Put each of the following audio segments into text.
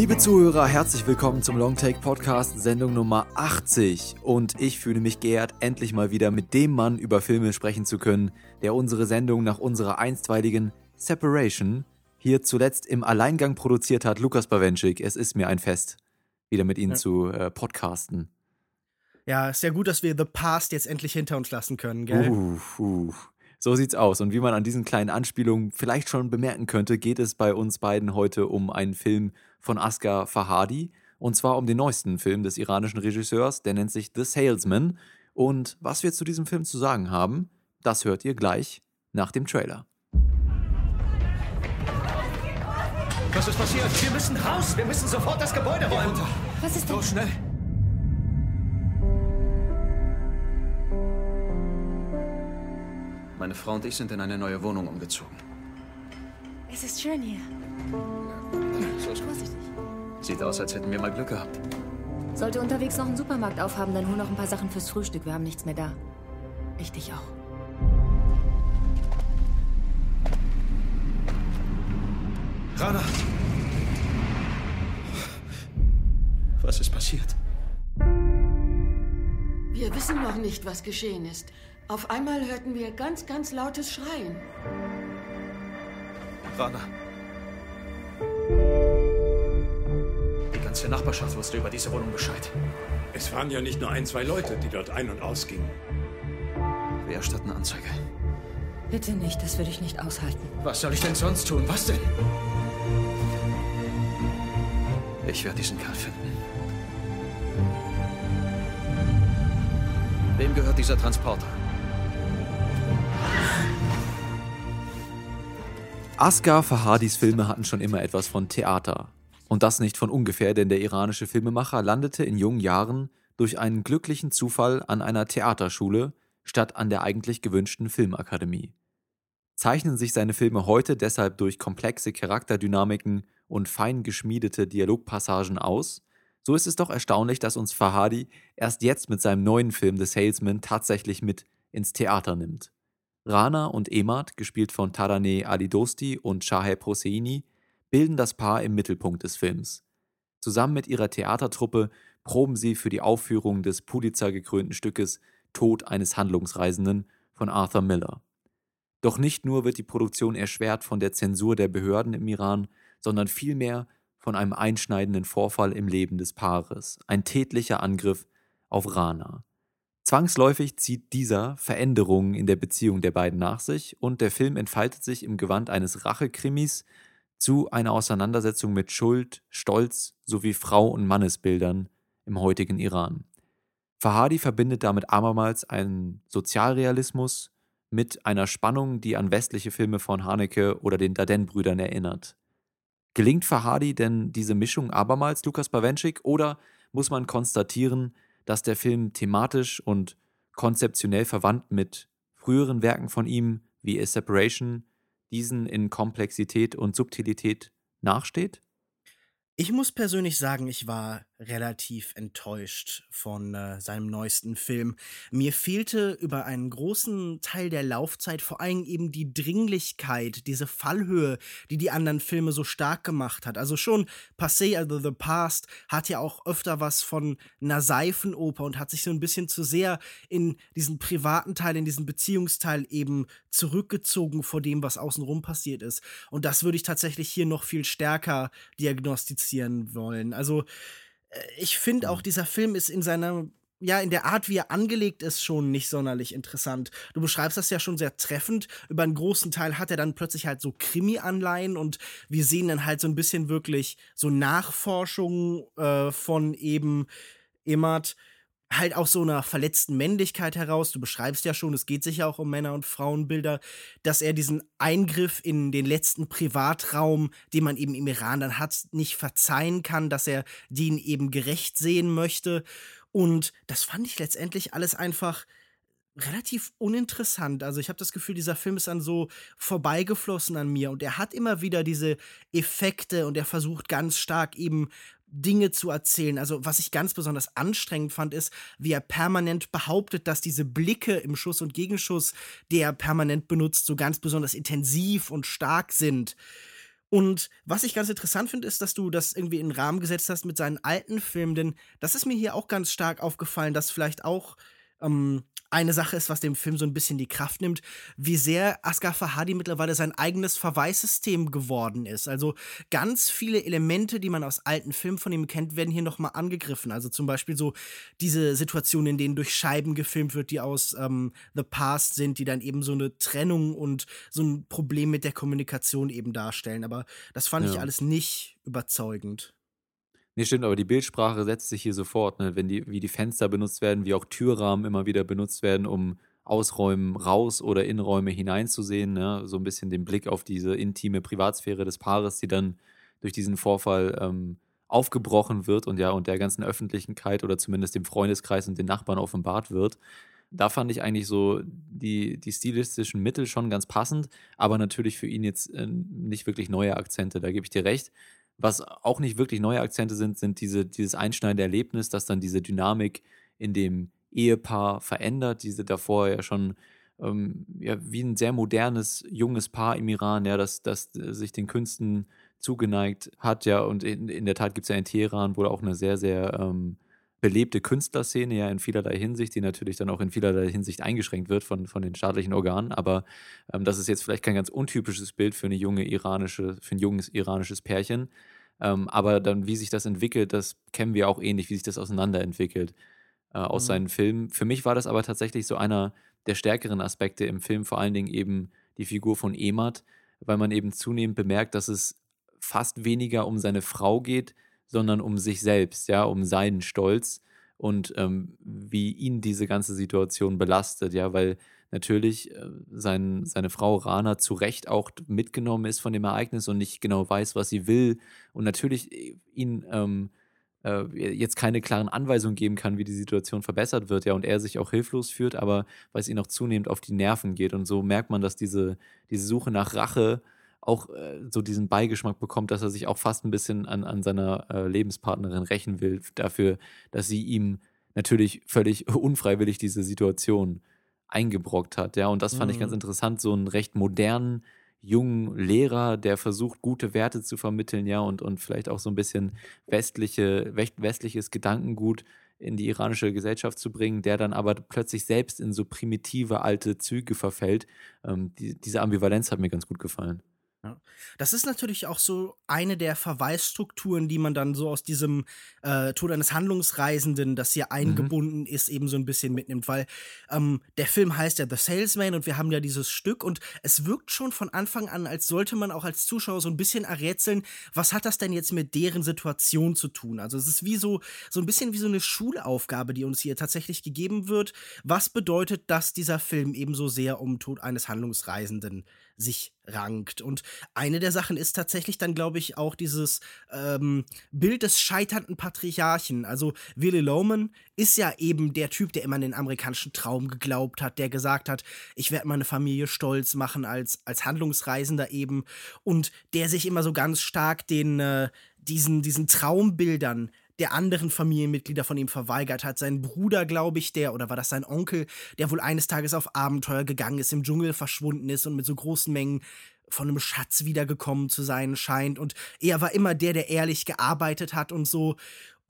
Liebe Zuhörer, herzlich willkommen zum Longtake Podcast, Sendung Nummer 80. Und ich fühle mich geehrt, endlich mal wieder mit dem Mann über Filme sprechen zu können, der unsere Sendung nach unserer einstweiligen Separation hier zuletzt im Alleingang produziert hat, Lukas Bawenschik. Es ist mir ein Fest, wieder mit Ihnen ja. zu äh, podcasten. Ja, ist ja gut, dass wir The Past jetzt endlich hinter uns lassen können, gell? Uh, uh. So sieht's aus. Und wie man an diesen kleinen Anspielungen vielleicht schon bemerken könnte, geht es bei uns beiden heute um einen Film von Asghar Fahadi. Und zwar um den neuesten Film des iranischen Regisseurs, der nennt sich The Salesman. Und was wir zu diesem Film zu sagen haben, das hört ihr gleich nach dem Trailer. Was ist passiert? Wir müssen raus. Wir müssen sofort das Gebäude räumen. Was ist denn? So schnell. Meine Frau und ich sind in eine neue Wohnung umgezogen. Es ist schön hier. So Vorsichtig. Sieht aus, als hätten wir mal Glück gehabt. Sollte unterwegs noch einen Supermarkt aufhaben, dann hol noch ein paar Sachen fürs Frühstück. Wir haben nichts mehr da. Ich dich auch. Rana! Was ist passiert? Wir wissen noch nicht, was geschehen ist. Auf einmal hörten wir ganz, ganz lautes Schreien. Rana. Die ganze Nachbarschaft wusste über diese Wohnung Bescheid. Es waren ja nicht nur ein, zwei Leute, die dort ein- und ausgingen. Wir erstatten Anzeige. Bitte nicht, das würde ich nicht aushalten. Was soll ich denn sonst tun? Was denn? Ich werde diesen Kerl finden. Wem gehört dieser Transporter? Asghar Fahadis Filme hatten schon immer etwas von Theater. Und das nicht von ungefähr, denn der iranische Filmemacher landete in jungen Jahren durch einen glücklichen Zufall an einer Theaterschule statt an der eigentlich gewünschten Filmakademie. Zeichnen sich seine Filme heute deshalb durch komplexe Charakterdynamiken und fein geschmiedete Dialogpassagen aus, so ist es doch erstaunlich, dass uns Fahadi erst jetzt mit seinem neuen Film The Salesman tatsächlich mit ins Theater nimmt. Rana und Emad, gespielt von Taraneh Ali Dosti und Shaheb Hosseini, bilden das Paar im Mittelpunkt des Films. Zusammen mit ihrer Theatertruppe proben sie für die Aufführung des Pulitzer-gekrönten Stückes Tod eines Handlungsreisenden von Arthur Miller. Doch nicht nur wird die Produktion erschwert von der Zensur der Behörden im Iran, sondern vielmehr von einem einschneidenden Vorfall im Leben des Paares, ein tätlicher Angriff auf Rana. Zwangsläufig zieht dieser Veränderungen in der Beziehung der beiden nach sich und der Film entfaltet sich im Gewand eines Rachekrimis zu einer Auseinandersetzung mit Schuld, Stolz sowie Frau- und Mannesbildern im heutigen Iran. Fahadi verbindet damit abermals einen Sozialrealismus mit einer Spannung, die an westliche Filme von Haneke oder den Daden-Brüdern erinnert. Gelingt Fahadi denn diese Mischung abermals Lukas Bawenschik oder muss man konstatieren, dass der Film thematisch und konzeptionell verwandt mit früheren Werken von ihm wie A Separation diesen in Komplexität und Subtilität nachsteht? Ich muss persönlich sagen, ich war relativ enttäuscht von äh, seinem neuesten Film. Mir fehlte über einen großen Teil der Laufzeit vor allem eben die Dringlichkeit, diese Fallhöhe, die die anderen Filme so stark gemacht hat. Also schon Passé, also The Past, hat ja auch öfter was von einer Seifenoper und hat sich so ein bisschen zu sehr in diesen privaten Teil, in diesen Beziehungsteil eben zurückgezogen vor dem, was außenrum passiert ist. Und das würde ich tatsächlich hier noch viel stärker diagnostizieren wollen. Also ich finde auch, mhm. dieser Film ist in seiner ja, in der Art, wie er angelegt ist, schon nicht sonderlich interessant. Du beschreibst das ja schon sehr treffend. Über einen großen Teil hat er dann plötzlich halt so Krimi-Anleihen und wir sehen dann halt so ein bisschen wirklich so Nachforschungen äh, von eben Immert halt aus so einer verletzten Männlichkeit heraus, du beschreibst ja schon, es geht sich ja auch um Männer- und Frauenbilder, dass er diesen Eingriff in den letzten Privatraum, den man eben im Iran dann hat, nicht verzeihen kann, dass er den eben gerecht sehen möchte. Und das fand ich letztendlich alles einfach relativ uninteressant. Also ich habe das Gefühl, dieser Film ist dann so vorbeigeflossen an mir und er hat immer wieder diese Effekte und er versucht ganz stark eben Dinge zu erzählen. Also, was ich ganz besonders anstrengend fand, ist, wie er permanent behauptet, dass diese Blicke im Schuss und Gegenschuss, die er permanent benutzt, so ganz besonders intensiv und stark sind. Und was ich ganz interessant finde, ist, dass du das irgendwie in den Rahmen gesetzt hast mit seinen alten Filmen, denn das ist mir hier auch ganz stark aufgefallen, dass vielleicht auch ähm, eine Sache ist, was dem Film so ein bisschen die Kraft nimmt, wie sehr Asghar Fahadi mittlerweile sein eigenes Verweissystem geworden ist. Also ganz viele Elemente, die man aus alten Filmen von ihm kennt, werden hier nochmal angegriffen. Also zum Beispiel so diese Situationen, in denen durch Scheiben gefilmt wird, die aus ähm, The Past sind, die dann eben so eine Trennung und so ein Problem mit der Kommunikation eben darstellen. Aber das fand Ja. ich alles nicht überzeugend. Nee, stimmt, aber die Bildsprache setzt sich hier sofort, ne? Wenn die, wie die Fenster benutzt werden, wie auch Türrahmen immer wieder benutzt werden, um Ausräumen raus oder Innenräume hineinzusehen, ne? So ein bisschen den Blick auf diese intime Privatsphäre des Paares, die dann durch diesen Vorfall ähm, aufgebrochen wird und ja, und der ganzen Öffentlichkeit oder zumindest dem Freundeskreis und den Nachbarn offenbart wird. Da fand ich eigentlich so die, die stilistischen Mittel schon ganz passend, aber natürlich für ihn jetzt äh, nicht wirklich neue Akzente, da gebe ich dir recht. Was auch nicht wirklich neue Akzente sind, sind diese, dieses einschneidende Erlebnis, das dann diese Dynamik in dem Ehepaar verändert, diese davor ja schon ähm, ja, wie ein sehr modernes, junges Paar im Iran, ja, das, das äh, sich den Künsten zugeneigt hat, ja, und in, in der Tat gibt es ja in Teheran wohl auch eine sehr, sehr ähm, belebte Künstlerszene, ja, in vielerlei Hinsicht, die natürlich dann auch in vielerlei Hinsicht eingeschränkt wird von, von den staatlichen Organen, aber ähm, das ist jetzt vielleicht kein ganz untypisches Bild für eine junge iranische, für ein junges iranisches Pärchen. Ähm, aber dann, wie sich das entwickelt, das kennen wir auch ähnlich, wie sich das auseinanderentwickelt äh, aus Mhm. seinen Filmen. Für mich war das aber tatsächlich so einer der stärkeren Aspekte im Film, vor allen Dingen eben die Figur von Emat, weil man eben zunehmend bemerkt, dass es fast weniger um seine Frau geht, sondern um sich selbst, ja, um seinen Stolz und ähm, wie ihn diese ganze Situation belastet, ja, weil natürlich äh, sein, seine Frau Rana zu Recht auch mitgenommen ist von dem Ereignis und nicht genau weiß, was sie will und natürlich äh, ihn ähm, äh, jetzt keine klaren Anweisungen geben kann, wie die Situation verbessert wird, ja, und er sich auch hilflos fühlt, aber weil es ihn auch zunehmend auf die Nerven geht. Und so merkt man, dass diese, diese Suche nach Rache auch äh, so diesen Beigeschmack bekommt, dass er sich auch fast ein bisschen an, an seiner äh, Lebenspartnerin rächen will, dafür, dass sie ihm natürlich völlig unfreiwillig diese Situation eingebrockt hat. Ja, und das fand ich ganz Mhm. interessant, so einen recht modernen, jungen Lehrer, der versucht, gute Werte zu vermitteln, ja, und, und vielleicht auch so ein bisschen westliche, west- westliches Gedankengut in die iranische Gesellschaft zu bringen, der dann aber plötzlich selbst in so primitive alte Züge verfällt. Ähm, die, diese Ambivalenz hat mir ganz gut gefallen. Das ist natürlich auch so eine der Verweisstrukturen, die man dann so aus diesem äh, Tod eines Handlungsreisenden, das hier eingebunden ist, eben so ein bisschen mitnimmt, weil ähm, der Film heißt ja The Salesman und wir haben ja dieses Stück und es wirkt schon von Anfang an, als sollte man auch als Zuschauer so ein bisschen errätseln, was hat das denn jetzt mit deren Situation zu tun? Also es ist wie so, so ein bisschen wie so eine Schulaufgabe, die uns hier tatsächlich gegeben wird. Was bedeutet, dass dieser Film eben so sehr um Tod eines Handlungsreisenden sich rankt. Und eine der Sachen ist tatsächlich dann, glaube ich, auch dieses ähm, Bild des scheiternden Patriarchen. Also Willy Loman ist ja eben der Typ, der immer an den amerikanischen Traum geglaubt hat, der gesagt hat, ich werde meine Familie stolz machen als, als Handlungsreisender eben und der sich immer so ganz stark den, äh, diesen, diesen Traumbildern der anderen Familienmitglieder von ihm verweigert hat. Sein Bruder, glaube ich, der, oder war das sein Onkel, der wohl eines Tages auf Abenteuer gegangen ist, im Dschungel verschwunden ist und mit so großen Mengen von einem Schatz wiedergekommen zu sein scheint. Und er war immer der, der ehrlich gearbeitet hat und so.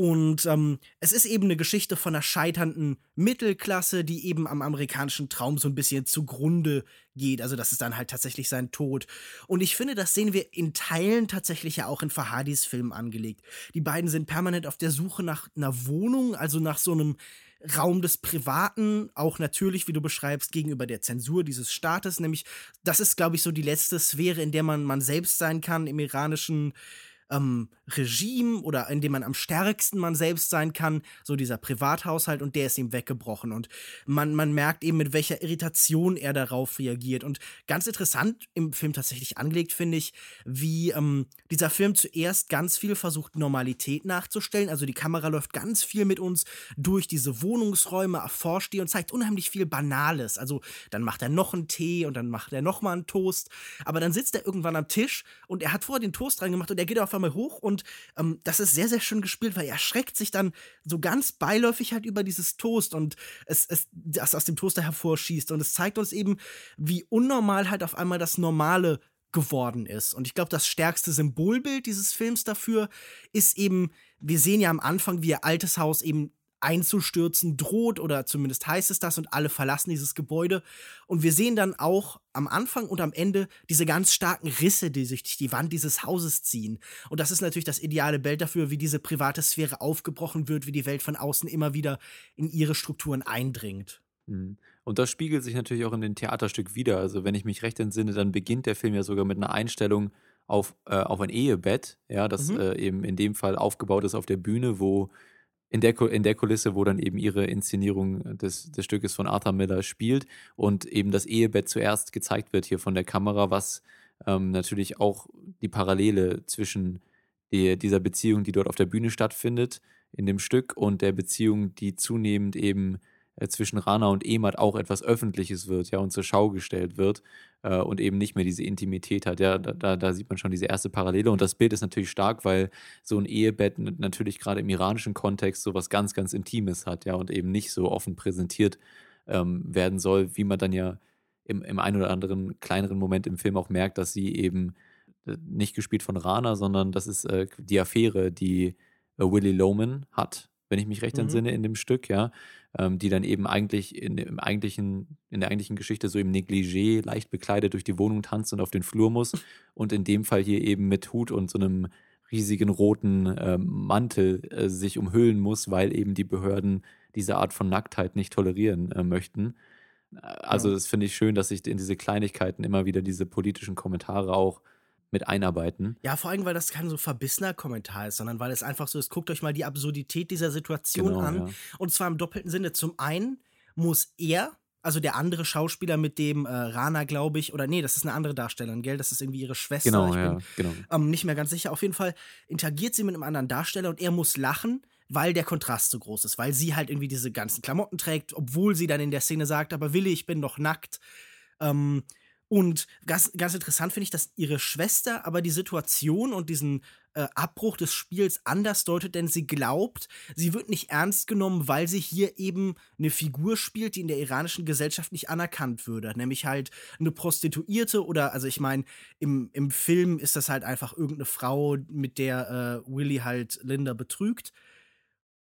Und ähm, es ist eben eine Geschichte von einer scheiternden Mittelklasse, die eben am amerikanischen Traum so ein bisschen zugrunde geht. Also das ist dann halt tatsächlich sein Tod. Und ich finde, das sehen wir in Teilen tatsächlich ja auch in Fahadis Film angelegt. Die beiden sind permanent auf der Suche nach einer Wohnung, also nach so einem Raum des Privaten, auch natürlich, wie du beschreibst, gegenüber der Zensur dieses Staates. Nämlich, das ist, glaube ich, so die letzte Sphäre, in der man man selbst sein kann im iranischen ähm, Regime oder in dem man am stärksten man selbst sein kann, so dieser Privathaushalt und der ist ihm weggebrochen. Und man, man merkt eben, mit welcher Irritation er darauf reagiert. Und ganz interessant im Film tatsächlich angelegt, finde ich, wie ähm, dieser Film zuerst ganz viel versucht, Normalität nachzustellen, also die Kamera läuft ganz viel mit uns durch diese Wohnungsräume, erforscht die und zeigt unheimlich viel Banales, also dann macht er noch einen Tee und dann macht er noch mal einen Toast, aber dann sitzt er irgendwann am Tisch und er hat vorher den Toast reingemacht und er geht auf einmal hoch und ähm, das ist sehr, sehr schön gespielt, weil er schreckt sich dann so ganz beiläufig halt über dieses Toast und es, es das aus dem Toaster hervorschießt. Und es zeigt uns eben, wie unnormal halt auf einmal das Normale geworden ist. Und ich glaube, das stärkste Symbolbild dieses Films dafür ist eben, wir sehen ja am Anfang, wie ihr altes Haus eben einzustürzen droht oder zumindest heißt es das und alle verlassen dieses Gebäude. Und wir sehen dann auch am Anfang und am Ende diese ganz starken Risse, die sich durch die Wand dieses Hauses ziehen. Und das ist natürlich das ideale Bild dafür, wie diese private Sphäre aufgebrochen wird, wie die Welt von außen immer wieder in ihre Strukturen eindringt. Mhm. Und das spiegelt sich natürlich auch in dem Theaterstück wieder. Also, wenn ich mich recht entsinne, dann beginnt der Film ja sogar mit einer Einstellung auf, äh, auf ein Ehebett, ja, das mhm. äh, eben in dem Fall aufgebaut ist auf der Bühne, wo in der, in der Kulisse, wo dann eben ihre Inszenierung des, des Stückes von Arthur Miller spielt und eben das Ehebett zuerst gezeigt wird hier von der Kamera, was ähm, natürlich auch die Parallele zwischen die, dieser Beziehung, die dort auf der Bühne stattfindet, in dem Stück und der Beziehung, die zunehmend eben zwischen Rana und Emat auch etwas Öffentliches wird, ja, und zur Schau gestellt wird äh, und eben nicht mehr diese Intimität hat. Ja, da, da sieht man schon diese erste Parallele und das Bild ist natürlich stark, weil so ein Ehebett natürlich gerade im iranischen Kontext so was ganz, ganz Intimes hat, ja, und eben nicht so offen präsentiert ähm, werden soll, wie man dann ja im, im einen oder anderen kleineren Moment im Film auch merkt, dass sie eben äh, nicht gespielt von Rana, sondern das ist äh, die Affäre, die äh, Willie Loman hat, wenn ich mich recht mhm. entsinne, in dem Stück, ja ähm, die dann eben eigentlich in, im eigentlichen, in der eigentlichen Geschichte so im Negligé leicht bekleidet durch die Wohnung tanzt und auf den Flur muss. Und in dem Fall hier eben mit Hut und so einem riesigen roten äh, Mantel äh, sich umhüllen muss, weil eben die Behörden diese Art von Nacktheit nicht tolerieren äh, möchten. Also ja. das finde ich schön, dass sich in diese Kleinigkeiten immer wieder diese politischen Kommentare auch mit einarbeiten. Ja, vor allem, weil das kein so verbissener Kommentar ist, sondern weil es einfach so ist, guckt euch mal die Absurdität dieser Situation genau, an. Ja. Und zwar im doppelten Sinne. Zum einen muss er, also der andere Schauspieler, mit dem äh, Rana, glaube ich, oder nee, das ist eine andere Darstellerin, gell? Das ist irgendwie ihre Schwester. Genau, ich ja, genau. Ähm, nicht mehr ganz sicher. Auf jeden Fall interagiert sie mit einem anderen Darsteller und er muss lachen, weil der Kontrast so groß ist, weil sie halt irgendwie diese ganzen Klamotten trägt, obwohl sie dann in der Szene sagt, aber Willi, ich bin doch nackt. Ähm, und ganz, ganz interessant finde ich, dass ihre Schwester aber die Situation und diesen äh, Abbruch des Spiels anders deutet, denn sie glaubt, sie wird nicht ernst genommen, weil sie hier eben eine Figur spielt, die in der iranischen Gesellschaft nicht anerkannt würde. Nämlich halt eine Prostituierte oder, also ich meine, im, im Film ist das halt einfach irgendeine Frau, mit der äh, Willy halt Linda betrügt.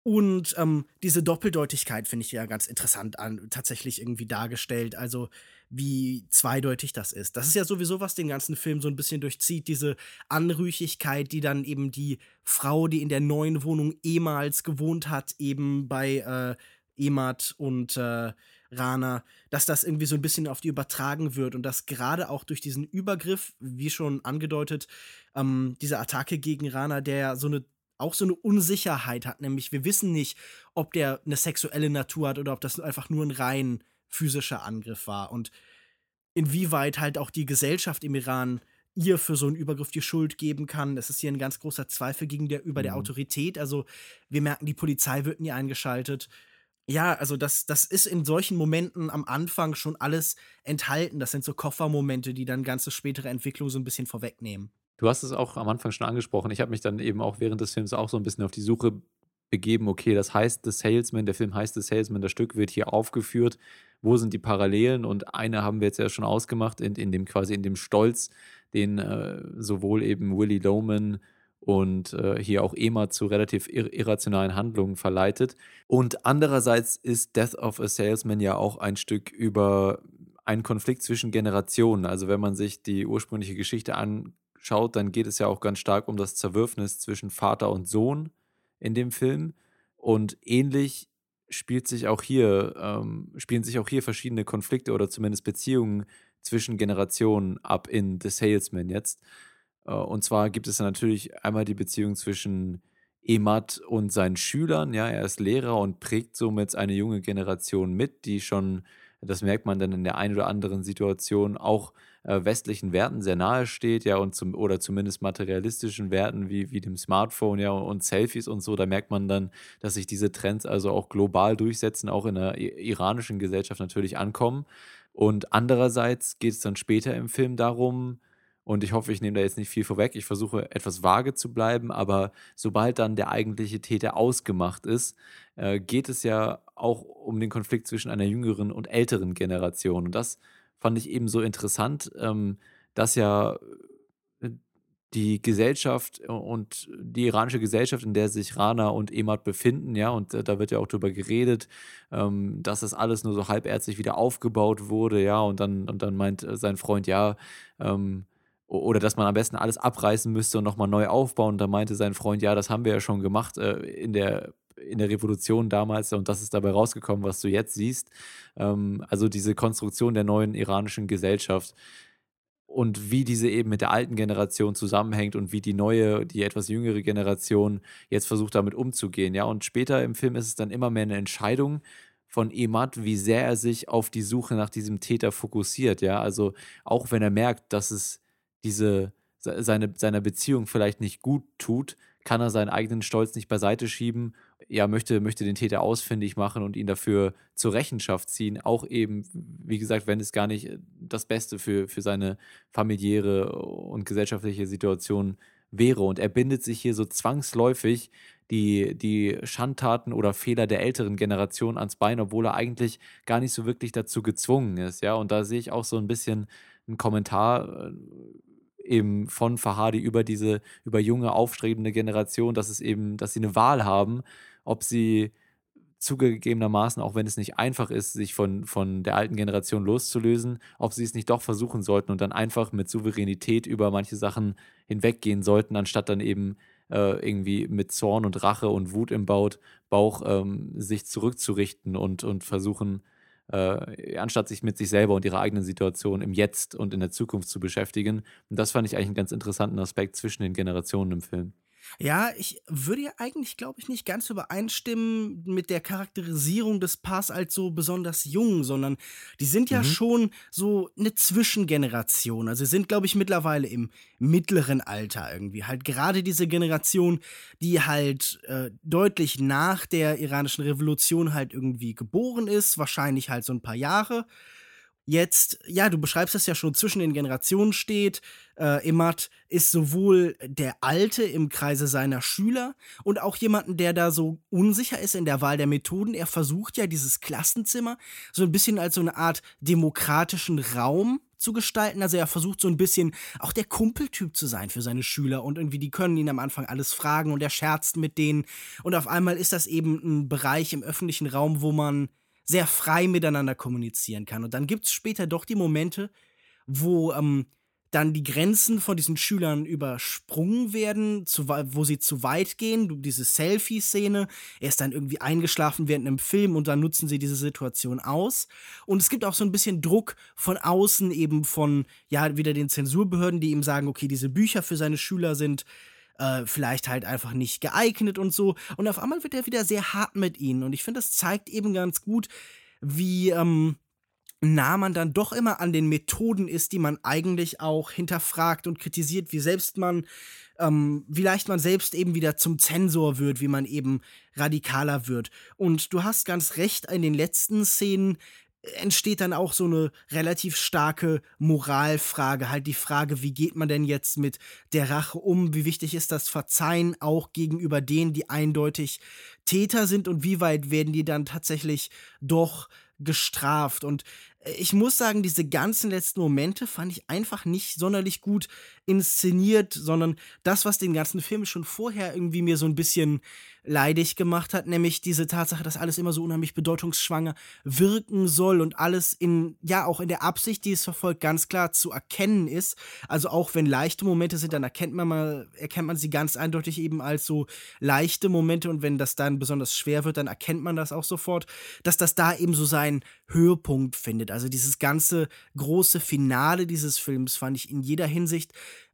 Und ähm, diese Doppeldeutigkeit finde ich ja ganz interessant an, tatsächlich irgendwie dargestellt. Also wie zweideutig das ist. Das ist ja sowieso, was den ganzen Film so ein bisschen durchzieht, diese Anrüchigkeit, die dann eben die Frau, die in der neuen Wohnung ehemals gewohnt hat, eben bei äh, Emat und äh, Rana, dass das irgendwie so ein bisschen auf die übertragen wird und dass gerade auch durch diesen Übergriff, wie schon angedeutet, ähm, diese Attacke gegen Rana, der so eine auch so eine Unsicherheit hat, nämlich wir wissen nicht, ob der eine sexuelle Natur hat oder ob das einfach nur ein rein physischer Angriff war und inwieweit halt auch die Gesellschaft im Iran ihr für so einen Übergriff die Schuld geben kann. Das ist hier ein ganz großer Zweifel gegen der, über mhm. der Autorität. Also wir merken, die Polizei wird nie eingeschaltet. Ja, also das, das ist in solchen Momenten am Anfang schon alles enthalten. Das sind so Koffermomente, die dann ganze spätere Entwicklung so ein bisschen vorwegnehmen. Du hast es auch am Anfang schon angesprochen. Ich habe mich dann eben auch während des Films auch so ein bisschen auf die Suche begeben, okay, das heißt The Salesman, der Film heißt The Salesman, das Stück wird hier aufgeführt. Wo sind die Parallelen? Und eine haben wir jetzt ja schon ausgemacht, in, in dem quasi in dem Stolz, den äh, sowohl eben Willie Loman und äh, hier auch Ema zu relativ ir irrationalen Handlungen verleitet. Und andererseits ist Death of a Salesman ja auch ein Stück über einen Konflikt zwischen Generationen. Also wenn man sich die ursprüngliche Geschichte anschaut, dann geht es ja auch ganz stark um das Zerwürfnis zwischen Vater und Sohn in dem Film. Und ähnlich spielt sich auch hier, ähm, spielen sich auch hier verschiedene Konflikte oder zumindest Beziehungen zwischen Generationen ab in The Salesman jetzt. Äh, und zwar gibt es natürlich einmal die Beziehung zwischen Emat und seinen Schülern. Ja, er ist Lehrer und prägt somit eine junge Generation mit, die schon das merkt man dann in der einen oder anderen Situation auch äh, westlichen Werten sehr nahe steht, ja, und zum, oder zumindest materialistischen Werten wie, wie dem Smartphone, ja, und Selfies und so. Da merkt man dann, dass sich diese Trends also auch global durchsetzen, auch in der iranischen Gesellschaft natürlich ankommen. Und andererseits geht es dann später im Film darum, und ich hoffe, ich nehme da jetzt nicht viel vorweg. Ich versuche etwas vage zu bleiben, aber sobald dann der eigentliche Täter ausgemacht ist, äh, geht es ja auch um den Konflikt zwischen einer jüngeren und älteren Generation. Und das fand ich eben so interessant, ähm, dass ja äh, die Gesellschaft und die iranische Gesellschaft, in der sich Rana und Emad befinden, ja, und äh, da wird ja auch drüber geredet, ähm, dass das alles nur so halbärztlich wieder aufgebaut wurde, ja, und dann, und dann meint äh, sein Freund, ja, ähm, oder dass man am besten alles abreißen müsste und nochmal neu aufbauen. Und da meinte sein Freund, ja, das haben wir ja schon gemacht äh, in der in der Revolution damals und das ist dabei rausgekommen, was du jetzt siehst. Ähm, also diese Konstruktion der neuen iranischen Gesellschaft und wie diese eben mit der alten Generation zusammenhängt und wie die neue, die etwas jüngere Generation jetzt versucht damit umzugehen. Ja, und später im Film ist es dann immer mehr eine Entscheidung von Emad, wie sehr er sich auf die Suche nach diesem Täter fokussiert. Ja, also auch wenn er merkt, dass es diese seine, seiner Beziehung vielleicht nicht gut tut, kann er seinen eigenen Stolz nicht beiseite schieben, ja, möchte, möchte den Täter ausfindig machen und ihn dafür zur Rechenschaft ziehen. Auch eben, wie gesagt, wenn es gar nicht das Beste für, für seine familiäre und gesellschaftliche Situation wäre. Und er bindet sich hier so zwangsläufig die, die Schandtaten oder Fehler der älteren Generation ans Bein, obwohl er eigentlich gar nicht so wirklich dazu gezwungen ist. Ja, und da sehe ich auch so ein bisschen einen Kommentar äh, eben von Fahadi über diese, über junge, aufstrebende Generation, dass es eben, dass sie eine Wahl haben, ob sie zugegebenermaßen, auch wenn es nicht einfach ist, sich von, von der alten Generation loszulösen, ob sie es nicht doch versuchen sollten und dann einfach mit Souveränität über manche Sachen hinweggehen sollten, anstatt dann eben äh, irgendwie mit Zorn und Rache und Wut im Bauch ähm, sich zurückzurichten und, und versuchen, äh, anstatt sich mit sich selber und ihrer eigenen Situation im Jetzt und in der Zukunft zu beschäftigen. Und das fand ich eigentlich einen ganz interessanten Aspekt zwischen den Generationen im Film. Ja, ich würde ja eigentlich, glaube ich, nicht ganz übereinstimmen mit der Charakterisierung des Paars als so besonders jung, sondern die sind ja mhm. schon so eine Zwischengeneration. Also sie sind, glaube ich, mittlerweile im mittleren Alter irgendwie. Halt gerade diese Generation, die halt äh, deutlich nach der iranischen Revolution halt irgendwie geboren ist, wahrscheinlich halt so ein paar Jahre jetzt, ja, du beschreibst das ja schon, zwischen den Generationen steht. Äh, Imad ist sowohl der Alte im Kreise seiner Schüler und auch jemanden, der da so unsicher ist in der Wahl der Methoden. Er versucht ja dieses Klassenzimmer so ein bisschen als so eine Art demokratischen Raum zu gestalten. Also er versucht so ein bisschen auch der Kumpeltyp zu sein für seine Schüler und irgendwie die können ihn am Anfang alles fragen und er scherzt mit denen und auf einmal ist das eben ein Bereich im öffentlichen Raum, wo man sehr frei miteinander kommunizieren kann. Und dann gibt es später doch die Momente, wo ähm, dann die Grenzen von diesen Schülern übersprungen werden, zu, wo sie zu weit gehen. Diese Selfie-Szene, er ist dann irgendwie eingeschlafen während einem Film und dann nutzen sie diese Situation aus. Und es gibt auch so ein bisschen Druck von außen, eben von, ja, wieder den Zensurbehörden, die ihm sagen, okay, diese Bücher für seine Schüler sind äh, vielleicht halt einfach nicht geeignet und so. Und auf einmal wird er wieder sehr hart mit ihnen. Und ich finde, das zeigt eben ganz gut, wie ähm, nah man dann doch immer an den Methoden ist, die man eigentlich auch hinterfragt und kritisiert, wie selbst man, ähm, wie leicht man selbst eben wieder zum Zensor wird, wie man eben radikaler wird. Und du hast ganz recht, in den letzten Szenen entsteht dann auch so eine relativ starke Moralfrage, halt die Frage, wie geht man denn jetzt mit der Rache um? Wie wichtig ist das Verzeihen auch gegenüber denen, die eindeutig Täter sind und wie weit werden die dann tatsächlich doch gestraft? Und ich muss sagen, diese ganzen letzten Momente fand ich einfach nicht sonderlich gut inszeniert, sondern das, was den ganzen Film schon vorher irgendwie mir so ein bisschen leidig gemacht hat, nämlich diese Tatsache, dass alles immer so unheimlich bedeutungsschwanger wirken soll und alles in, ja, auch in der Absicht, die es verfolgt, ganz klar zu erkennen ist. Also auch wenn leichte Momente sind, dann erkennt man mal, erkennt man sie ganz eindeutig eben als so leichte Momente und wenn das dann besonders schwer wird, dann erkennt man das auch sofort, dass das da eben so seinen Höhepunkt findet. Also dieses ganze große Finale dieses Films fand ich in jeder Hinsicht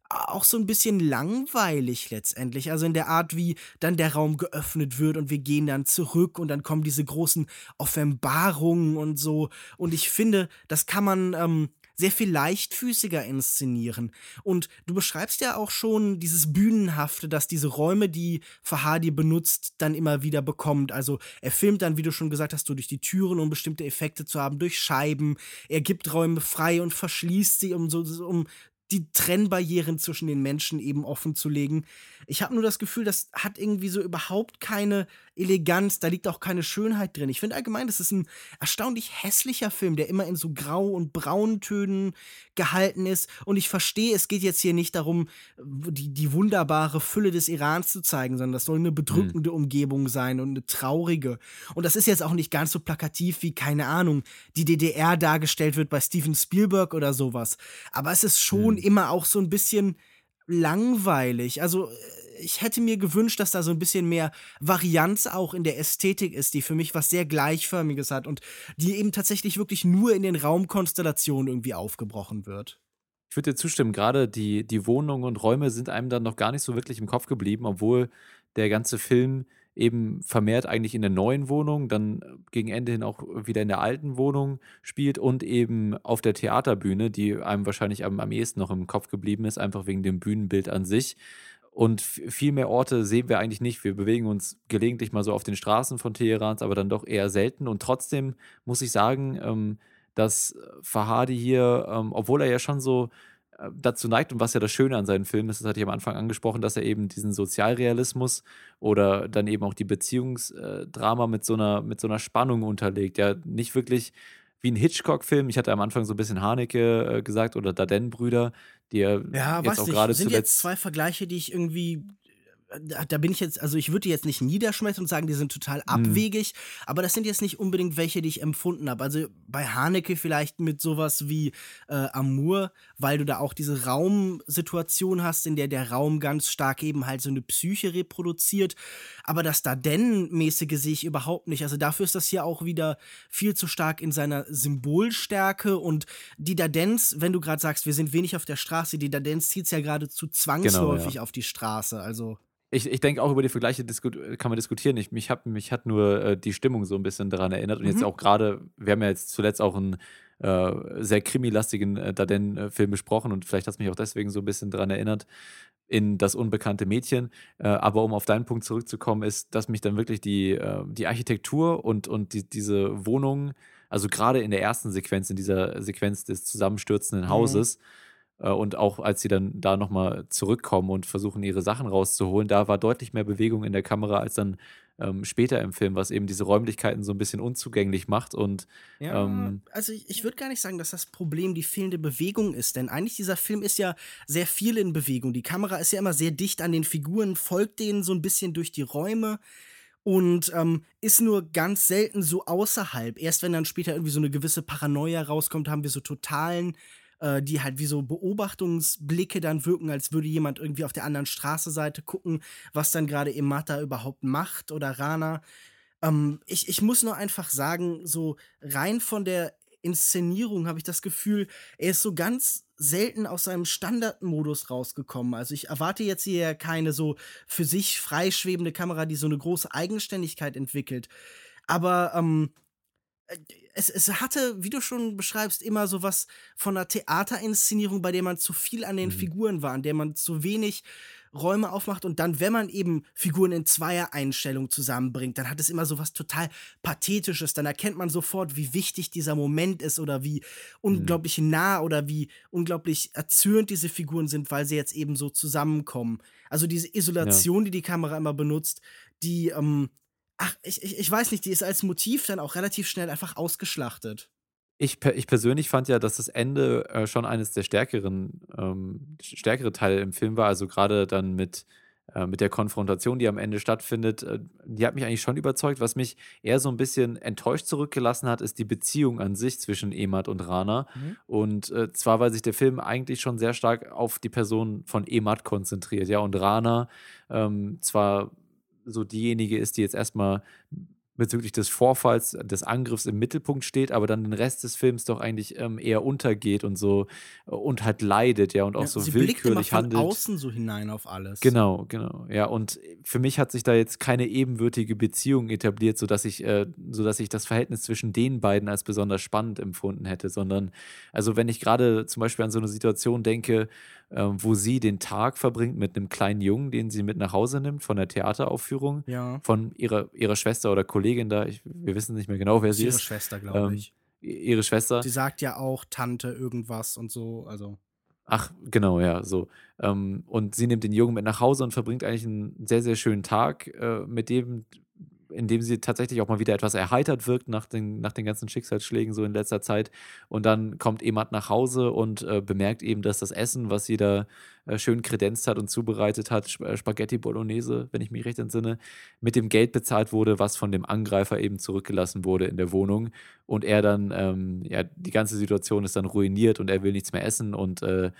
auch so ein bisschen langweilig letztendlich. Also in der Art, wie dann der Raum geöffnet wird und wir gehen dann zurück und dann kommen diese großen Offenbarungen und so. Und ich finde, das kann man ähm, sehr viel leichtfüßiger inszenieren. Und du beschreibst ja auch schon dieses Bühnenhafte, dass diese Räume, die Fahadi benutzt, dann immer wieder bekommt. Also er filmt dann, wie du schon gesagt hast, durch die Türen, um bestimmte Effekte zu haben, durch Scheiben. Er gibt Räume frei und verschließt sie, um so, um die Trennbarrieren zwischen den Menschen eben offen zu legen. Ich habe nur das Gefühl, das hat irgendwie so überhaupt keine Eleganz, da liegt auch keine Schönheit drin. Ich finde allgemein, das ist ein erstaunlich hässlicher Film, der immer in so Grau- und Brauntönen gehalten ist. Und ich verstehe, es geht jetzt hier nicht darum, die, die wunderbare Fülle des Irans zu zeigen, sondern das soll eine bedrückende mhm. Umgebung sein und eine traurige. Und das ist jetzt auch nicht ganz so plakativ wie, keine Ahnung, die DDR dargestellt wird bei Steven Spielberg oder sowas. Aber es ist schon mhm. immer auch so ein bisschen langweilig. Also ich hätte mir gewünscht, dass da so ein bisschen mehr Varianz auch in der Ästhetik ist, die für mich was sehr Gleichförmiges hat und die eben tatsächlich wirklich nur in den Raumkonstellationen irgendwie aufgebrochen wird. Ich würde dir zustimmen, gerade die, die Wohnungen und Räume sind einem dann noch gar nicht so wirklich im Kopf geblieben, obwohl der ganze Film eben vermehrt eigentlich in der neuen Wohnung, dann gegen Ende hin auch wieder in der alten Wohnung spielt und eben auf der Theaterbühne, die einem wahrscheinlich am, am ehesten noch im Kopf geblieben ist, einfach wegen dem Bühnenbild an sich. Und viel mehr Orte sehen wir eigentlich nicht. Wir bewegen uns gelegentlich mal so auf den Straßen von Teherans, aber dann doch eher selten. Und trotzdem muss ich sagen, ähm, dass Fahadi hier, ähm, obwohl er ja schon so dazu neigt und was ja das Schöne an seinen Filmen ist, das hatte ich am Anfang angesprochen, dass er eben diesen Sozialrealismus oder dann eben auch die Beziehungsdrama mit so einer, mit so einer Spannung unterlegt. Ja, nicht wirklich wie ein Hitchcock-Film. Ich hatte am Anfang so ein bisschen Haneke äh, gesagt oder Daden-Brüder, die ja, ja jetzt auch gerade zuletzt. sind jetzt zwei Vergleiche, die ich irgendwie da bin ich jetzt, also ich würde die jetzt nicht niederschmettern und sagen, die sind total mhm. abwegig, mhm. aber das sind jetzt nicht unbedingt welche, die ich empfunden habe. Also bei Haneke vielleicht mit sowas wie äh, Amour, weil du da auch diese Raumsituation hast, in der der Raum ganz stark eben halt so eine Psyche reproduziert. Aber das Daden-mäßige sehe ich überhaupt nicht. Also dafür ist das hier auch wieder viel zu stark in seiner Symbolstärke und die Dadens, wenn du gerade sagst, wir sind wenig auf der Straße, die Dadens zieht es ja geradezu zwangsläufig genau, ja. auf die Straße. Also ich, ich denke auch über die Vergleiche kann man diskutieren. Ich, mich, hab, mich hat nur äh, die Stimmung so ein bisschen daran erinnert. Und mhm. jetzt auch gerade, wir haben ja jetzt zuletzt auch einen äh, sehr krimilastigen äh, Daden-Film besprochen und vielleicht hat es mich auch deswegen so ein bisschen daran erinnert, in das unbekannte Mädchen. Äh, aber um auf deinen Punkt zurückzukommen, ist, dass mich dann wirklich die, äh, die Architektur und, und die, diese Wohnung, also gerade in der ersten Sequenz, in dieser Sequenz des zusammenstürzenden mhm. Hauses, mhm und auch als sie dann da nochmal zurückkommen und versuchen, ihre Sachen rauszuholen, da war deutlich mehr Bewegung in der Kamera als dann ähm, später im Film, was eben diese Räumlichkeiten so ein bisschen unzugänglich macht. Und ja, ähm, also ich, ich würde gar nicht sagen, dass das Problem die fehlende Bewegung ist, denn eigentlich dieser Film ist ja sehr viel in Bewegung. Die Kamera ist ja immer sehr dicht an den Figuren, folgt denen so ein bisschen durch die Räume und ähm, ist nur ganz selten so außerhalb. Erst wenn dann später irgendwie so eine gewisse Paranoia rauskommt, haben wir so totalen äh, die halt wie so Beobachtungsblicke dann wirken, als würde jemand irgendwie auf der anderen Straßenseite gucken, was dann gerade Emata überhaupt macht oder Rana. Ähm, ich, ich muss nur einfach sagen, so rein von der Inszenierung habe ich das Gefühl, er ist so ganz selten aus seinem Standardmodus rausgekommen. Also ich erwarte jetzt hier keine so für sich freischwebende Kamera, die so eine große Eigenständigkeit entwickelt. Aber ähm, äh, es, es hatte, wie du schon beschreibst, immer so was von einer Theaterinszenierung, bei der man zu viel an den mhm. Figuren war, an der man zu wenig Räume aufmacht und dann, wenn man eben Figuren in Zweier-Einstellung zusammenbringt, dann hat es immer so was total Pathetisches. Dann erkennt man sofort, wie wichtig dieser Moment ist oder wie mhm. unglaublich nah oder wie unglaublich erzürnt diese Figuren sind, weil sie jetzt eben so zusammenkommen. Also diese Isolation, ja. die die Kamera immer benutzt, die ähm, ach, ich, ich, ich weiß nicht, die ist als Motiv dann auch relativ schnell einfach ausgeschlachtet. Ich, ich persönlich fand ja, dass das Ende äh, schon eines der stärkeren, ähm, stärkere Teile im Film war. Also gerade dann mit, äh, mit der Konfrontation, die am Ende stattfindet, äh, die hat mich eigentlich schon überzeugt. Was mich eher so ein bisschen enttäuscht zurückgelassen hat, ist die Beziehung an sich zwischen Emad und Rana. Mhm. Und äh, zwar, weil sich der Film eigentlich schon sehr stark auf die Person von Emad konzentriert. Ja, und Rana ähm, zwar so diejenige ist, die jetzt erstmal bezüglich des Vorfalls, des Angriffs im Mittelpunkt steht, aber dann den Rest des Films doch eigentlich ähm, eher untergeht und so äh, und halt leidet, ja, und auch ja, so sie willkürlich blickt immer von handelt. außen so hinein auf alles. Genau, genau. Ja, und für mich hat sich da jetzt keine ebenwürdige Beziehung etabliert, sodass ich, äh, sodass ich das Verhältnis zwischen den beiden als besonders spannend empfunden hätte, sondern, also wenn ich gerade zum Beispiel an so eine Situation denke, ähm, wo sie den Tag verbringt mit einem kleinen Jungen, den sie mit nach Hause nimmt von der Theateraufführung, ja. von ihrer, ihrer Schwester oder Kollegin da. Ich, wir wissen nicht mehr genau, wer sie ihre ist. Ihre Schwester, glaube ähm, ich. Ihre Schwester. Sie sagt ja auch Tante irgendwas und so, also. Ach, genau, ja, so. Ähm, und sie nimmt den Jungen mit nach Hause und verbringt eigentlich einen sehr, sehr schönen Tag äh, mit dem, in dem sie tatsächlich auch mal wieder etwas erheitert wirkt nach den, nach den ganzen Schicksalsschlägen so in letzter Zeit. Und dann kommt Emat nach Hause und äh, bemerkt eben, dass das Essen, was sie da äh, schön kredenzt hat und zubereitet hat, Sp äh, Spaghetti Bolognese, wenn ich mich recht entsinne, mit dem Geld bezahlt wurde, was von dem Angreifer eben zurückgelassen wurde in der Wohnung. Und er dann, ähm, ja, die ganze Situation ist dann ruiniert und er will nichts mehr essen und äh,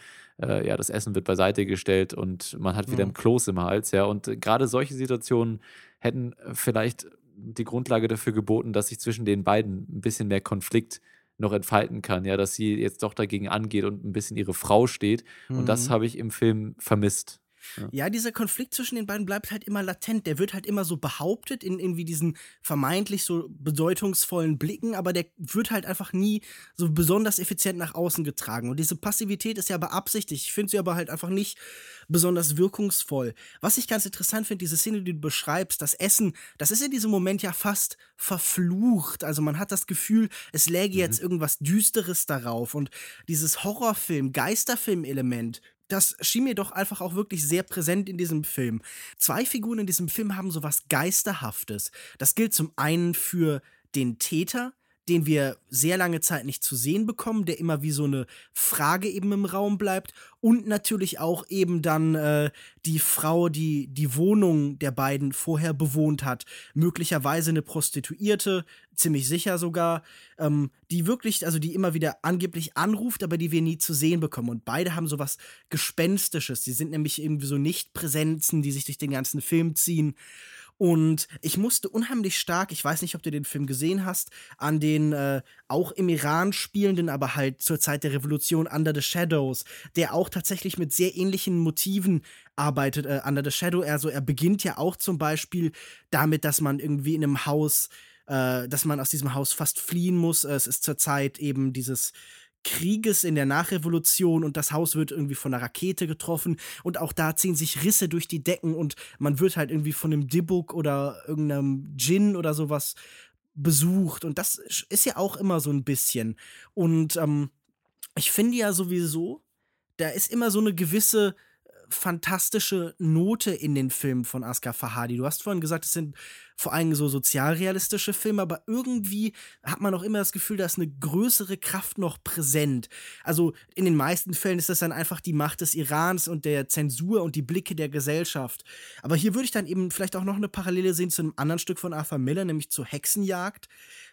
äh, ja, das Essen wird beiseite gestellt und man hat wieder mhm. ein Kloß im Hals, ja. Und gerade solche Situationen hätten vielleicht die Grundlage dafür geboten, dass sich zwischen den beiden ein bisschen mehr Konflikt noch entfalten kann, ja, dass sie jetzt doch dagegen angeht und ein bisschen ihre Frau steht. Mhm. Und das mhm. habe ich im Film vermisst. Ja. ja. dieser Konflikt zwischen den beiden bleibt halt immer latent. Der wird halt immer so behauptet in irgendwie diesen vermeintlich so bedeutungsvollen Blicken, aber der wird halt einfach nie so besonders effizient nach außen getragen. Und diese Passivität ist ja beabsichtigt. Ich finde sie aber halt einfach nicht besonders wirkungsvoll. Was ich ganz interessant finde, diese Szene, die du beschreibst, das Essen, das ist in diesem Moment ja fast verflucht. Also man hat das Gefühl, es läge mhm. jetzt irgendwas Düsteres darauf. Und dieses Horrorfilm, Geisterfilm-Element, das schien mir doch einfach auch wirklich sehr präsent in diesem Film. Zwei Figuren in diesem Film haben sowas Geisterhaftes. Das gilt zum einen für den Täter, den wir sehr lange Zeit nicht zu sehen bekommen, der immer wie so eine Frage eben im Raum bleibt. Und natürlich auch eben dann äh, die Frau, die die Wohnung der beiden vorher bewohnt hat. Möglicherweise eine Prostituierte, ziemlich sicher sogar, ähm, die wirklich, also die immer wieder angeblich anruft, aber die wir nie zu sehen bekommen. Und beide haben sowas Gespenstisches. Sie sind nämlich irgendwie so Nicht-Präsenzen, die sich durch den ganzen Film ziehen. Und ich musste unheimlich stark, ich weiß nicht, ob du den Film gesehen hast, an den äh, auch im Iran spielenden, aber halt zur Zeit der Revolution Under the Shadows, der auch tatsächlich mit sehr ähnlichen Motiven arbeitet. Äh, Under the Shadow, also er beginnt ja auch zum Beispiel damit, dass man irgendwie in einem Haus, äh, dass man aus diesem Haus fast fliehen muss. Es ist zur Zeit eben dieses Krieges in der Nachrevolution und das Haus wird irgendwie von einer Rakete getroffen und auch da ziehen sich Risse durch die Decken und man wird halt irgendwie von einem Dibuk oder irgendeinem Djinn oder sowas besucht und das ist ja auch immer so ein bisschen. Und ähm, ich finde ja sowieso, da ist immer so eine gewisse fantastische Note in den Filmen von Asghar Fahadi. Du hast vorhin gesagt, es sind vor allem so sozialrealistische Filme, aber irgendwie hat man auch immer das Gefühl, da ist eine größere Kraft noch präsent. Also in den meisten Fällen ist das dann einfach die Macht des Irans und der Zensur und die Blicke der Gesellschaft. Aber hier würde ich dann eben vielleicht auch noch eine Parallele sehen zu einem anderen Stück von Arthur Miller, nämlich zur Hexenjagd.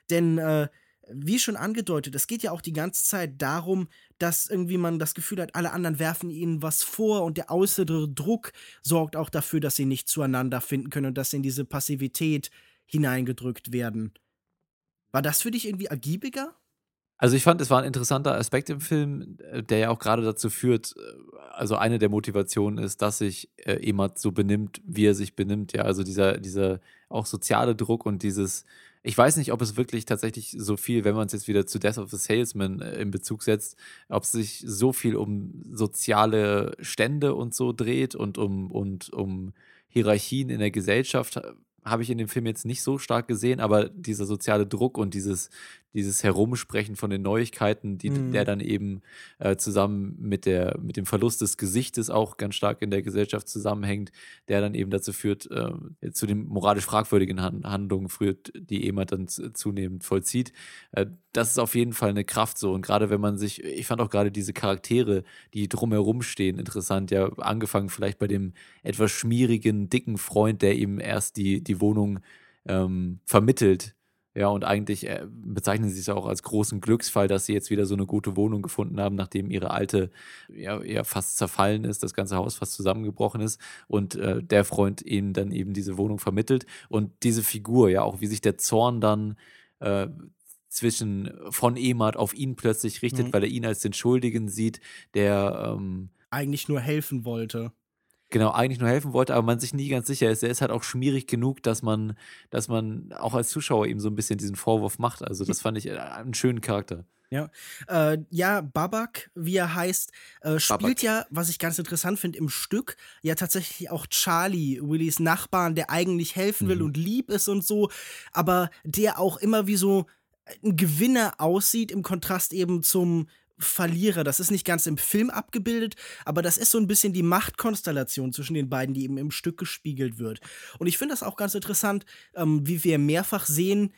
Denn äh, wie schon angedeutet, es geht ja auch die ganze Zeit darum, dass irgendwie man das Gefühl hat, alle anderen werfen ihnen was vor und der äußere Druck sorgt auch dafür, dass sie nicht zueinander finden können und dass sie in diese Passivität hineingedrückt werden. War das für dich irgendwie ergiebiger? Also ich fand, es war ein interessanter Aspekt im Film, äh, der ja auch gerade dazu führt, äh, also eine der Motivationen ist, dass sich äh, Emat so benimmt, wie er sich benimmt. Ja, also dieser, dieser auch soziale Druck und dieses ich weiß nicht, ob es wirklich tatsächlich so viel, wenn man es jetzt wieder zu Death of the Salesman äh, in Bezug setzt, ob es sich so viel um soziale Stände und so dreht und um, und um Hierarchien in der Gesellschaft habe ich in dem Film jetzt nicht so stark gesehen, aber dieser soziale Druck und dieses, dieses Herumsprechen von den Neuigkeiten, die, mhm. der dann eben äh, zusammen mit, der, mit dem Verlust des Gesichtes auch ganz stark in der Gesellschaft zusammenhängt, der dann eben dazu führt, äh, zu den moralisch fragwürdigen Handlungen führt, die jemand dann zunehmend vollzieht. Äh, das ist auf jeden Fall eine Kraft so. Und gerade wenn man sich, ich fand auch gerade diese Charaktere, die drumherum stehen, interessant. Ja, angefangen vielleicht bei dem etwas schmierigen, dicken Freund, der ihm erst die, die Wohnung ähm, vermittelt ja, und eigentlich äh, bezeichnen sie es auch als großen Glücksfall, dass sie jetzt wieder so eine gute Wohnung gefunden haben, nachdem ihre alte ja, ja fast zerfallen ist, das ganze Haus fast zusammengebrochen ist und äh, der Freund ihnen dann eben diese Wohnung vermittelt. Und diese Figur, ja, auch wie sich der Zorn dann äh, zwischen von Emad auf ihn plötzlich richtet, mhm. weil er ihn als den Schuldigen sieht, der ähm, eigentlich nur helfen wollte genau eigentlich nur helfen wollte, aber man sich nie ganz sicher ist. Er ist halt auch schmierig genug, dass man, dass man auch als Zuschauer ihm so ein bisschen diesen Vorwurf macht. Also das fand ich äh, einen schönen Charakter. Ja, äh, ja, Babak, wie er heißt, äh, spielt Babak. ja, was ich ganz interessant finde, im Stück ja tatsächlich auch Charlie, Willys Nachbarn, der eigentlich helfen will mhm. und lieb ist und so, aber der auch immer wie so ein Gewinner aussieht im Kontrast eben zum Verlierer. Das ist nicht ganz im Film abgebildet, aber das ist so ein bisschen die Machtkonstellation zwischen den beiden, die eben im Stück gespiegelt wird. Und ich finde das auch ganz interessant, ähm, wie wir mehrfach sehen,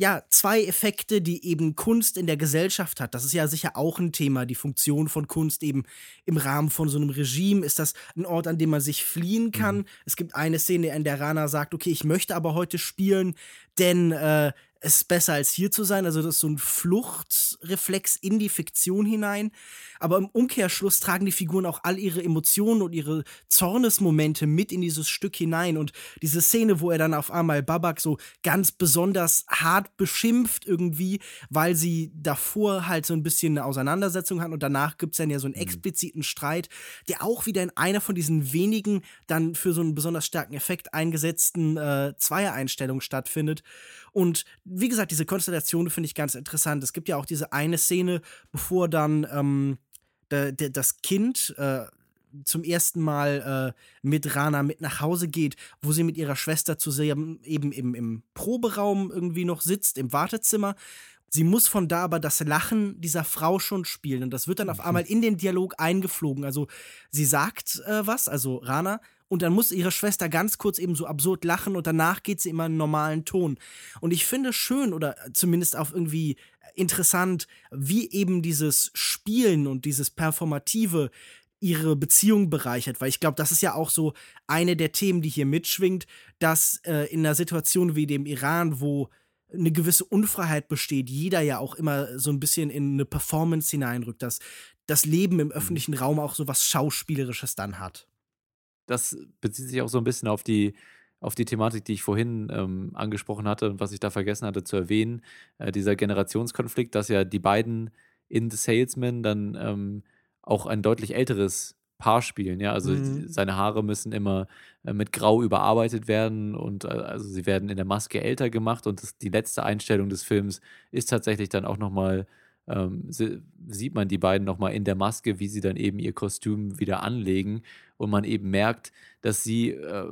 ja, zwei Effekte, die eben Kunst in der Gesellschaft hat. Das ist ja sicher auch ein Thema, die Funktion von Kunst eben im Rahmen von so einem Regime. Ist das ein Ort, an dem man sich fliehen kann? Mhm. Es gibt eine Szene, in der Rana sagt, okay, ich möchte aber heute spielen, denn äh, es ist besser als hier zu sein. Also das ist so ein Fluchtreflex in die Fiktion hinein. Aber im Umkehrschluss tragen die Figuren auch all ihre Emotionen und ihre Zornesmomente mit in dieses Stück hinein. Und diese Szene, wo er dann auf einmal Babak so ganz besonders hart beschimpft irgendwie, weil sie davor halt so ein bisschen eine Auseinandersetzung hatten und danach gibt es dann ja so einen mhm. expliziten Streit, der auch wieder in einer von diesen wenigen dann für so einen besonders starken Effekt eingesetzten äh, Zweier-Einstellungen stattfindet. Und wie gesagt, diese Konstellation finde ich ganz interessant. Es gibt ja auch diese eine Szene, bevor dann ähm, de, de, das Kind äh, zum ersten Mal äh, mit Rana mit nach Hause geht, wo sie mit ihrer Schwester zusammen eben im, im Proberaum irgendwie noch sitzt, im Wartezimmer. Sie muss von da aber das Lachen dieser Frau schon spielen. Und das wird dann auf mhm. einmal in den Dialog eingeflogen. Also sie sagt äh, was, also Rana, und dann muss ihre Schwester ganz kurz eben so absurd lachen und danach geht sie immer in einen normalen Ton. Und ich finde schön oder zumindest auch irgendwie interessant, wie eben dieses Spielen und dieses Performative ihre Beziehung bereichert, weil ich glaube, das ist ja auch so eine der Themen, die hier mitschwingt, dass äh, in einer Situation wie dem Iran, wo eine gewisse Unfreiheit besteht, jeder ja auch immer so ein bisschen in eine Performance hineinrückt, dass das Leben im mhm. öffentlichen Raum auch so was Schauspielerisches dann hat das bezieht sich auch so ein bisschen auf die, auf die Thematik, die ich vorhin ähm, angesprochen hatte und was ich da vergessen hatte zu erwähnen, äh, dieser Generationskonflikt, dass ja die beiden in The Salesman dann ähm, auch ein deutlich älteres Paar spielen. Ja, also mhm. seine Haare müssen immer äh, mit Grau überarbeitet werden und äh, also sie werden in der Maske älter gemacht und das, die letzte Einstellung des Films ist tatsächlich dann auch nochmal ähm, sieht man die beiden nochmal in der Maske, wie sie dann eben ihr Kostüm wieder anlegen und man eben merkt, dass sie, äh,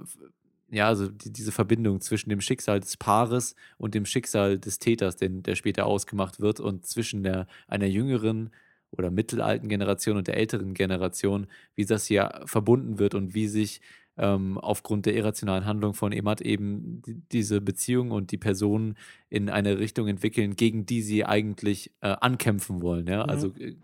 ja, also die, diese Verbindung zwischen dem Schicksal des Paares und dem Schicksal des Täters, den, der später ausgemacht wird und zwischen der, einer jüngeren oder mittelalten Generation und der älteren Generation, wie das hier verbunden wird und wie sich ähm, aufgrund der irrationalen Handlung von Emat eben die, diese Beziehung und die Personen in eine Richtung entwickeln, gegen die sie eigentlich äh, ankämpfen wollen. Ja? Mhm. Also äh,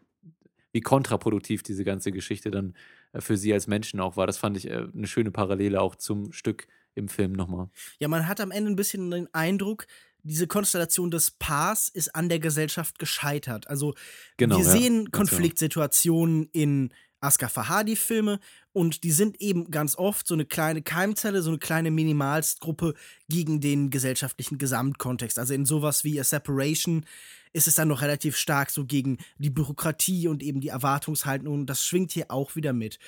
wie kontraproduktiv diese ganze Geschichte dann für sie als Menschen auch war. Das fand ich äh, eine schöne Parallele auch zum Stück im Film nochmal. Ja, man hat am Ende ein bisschen den Eindruck, diese Konstellation des Paars ist an der Gesellschaft gescheitert. Also genau, wir sehen ja, genau. Konfliktsituationen in Askar Fahadi-Filme und die sind eben ganz oft so eine kleine Keimzelle, so eine kleine Minimalstgruppe gegen den gesellschaftlichen Gesamtkontext. Also in sowas wie A Separation ist es dann noch relativ stark so gegen die Bürokratie und eben die Erwartungshaltung. Das schwingt hier auch wieder mit.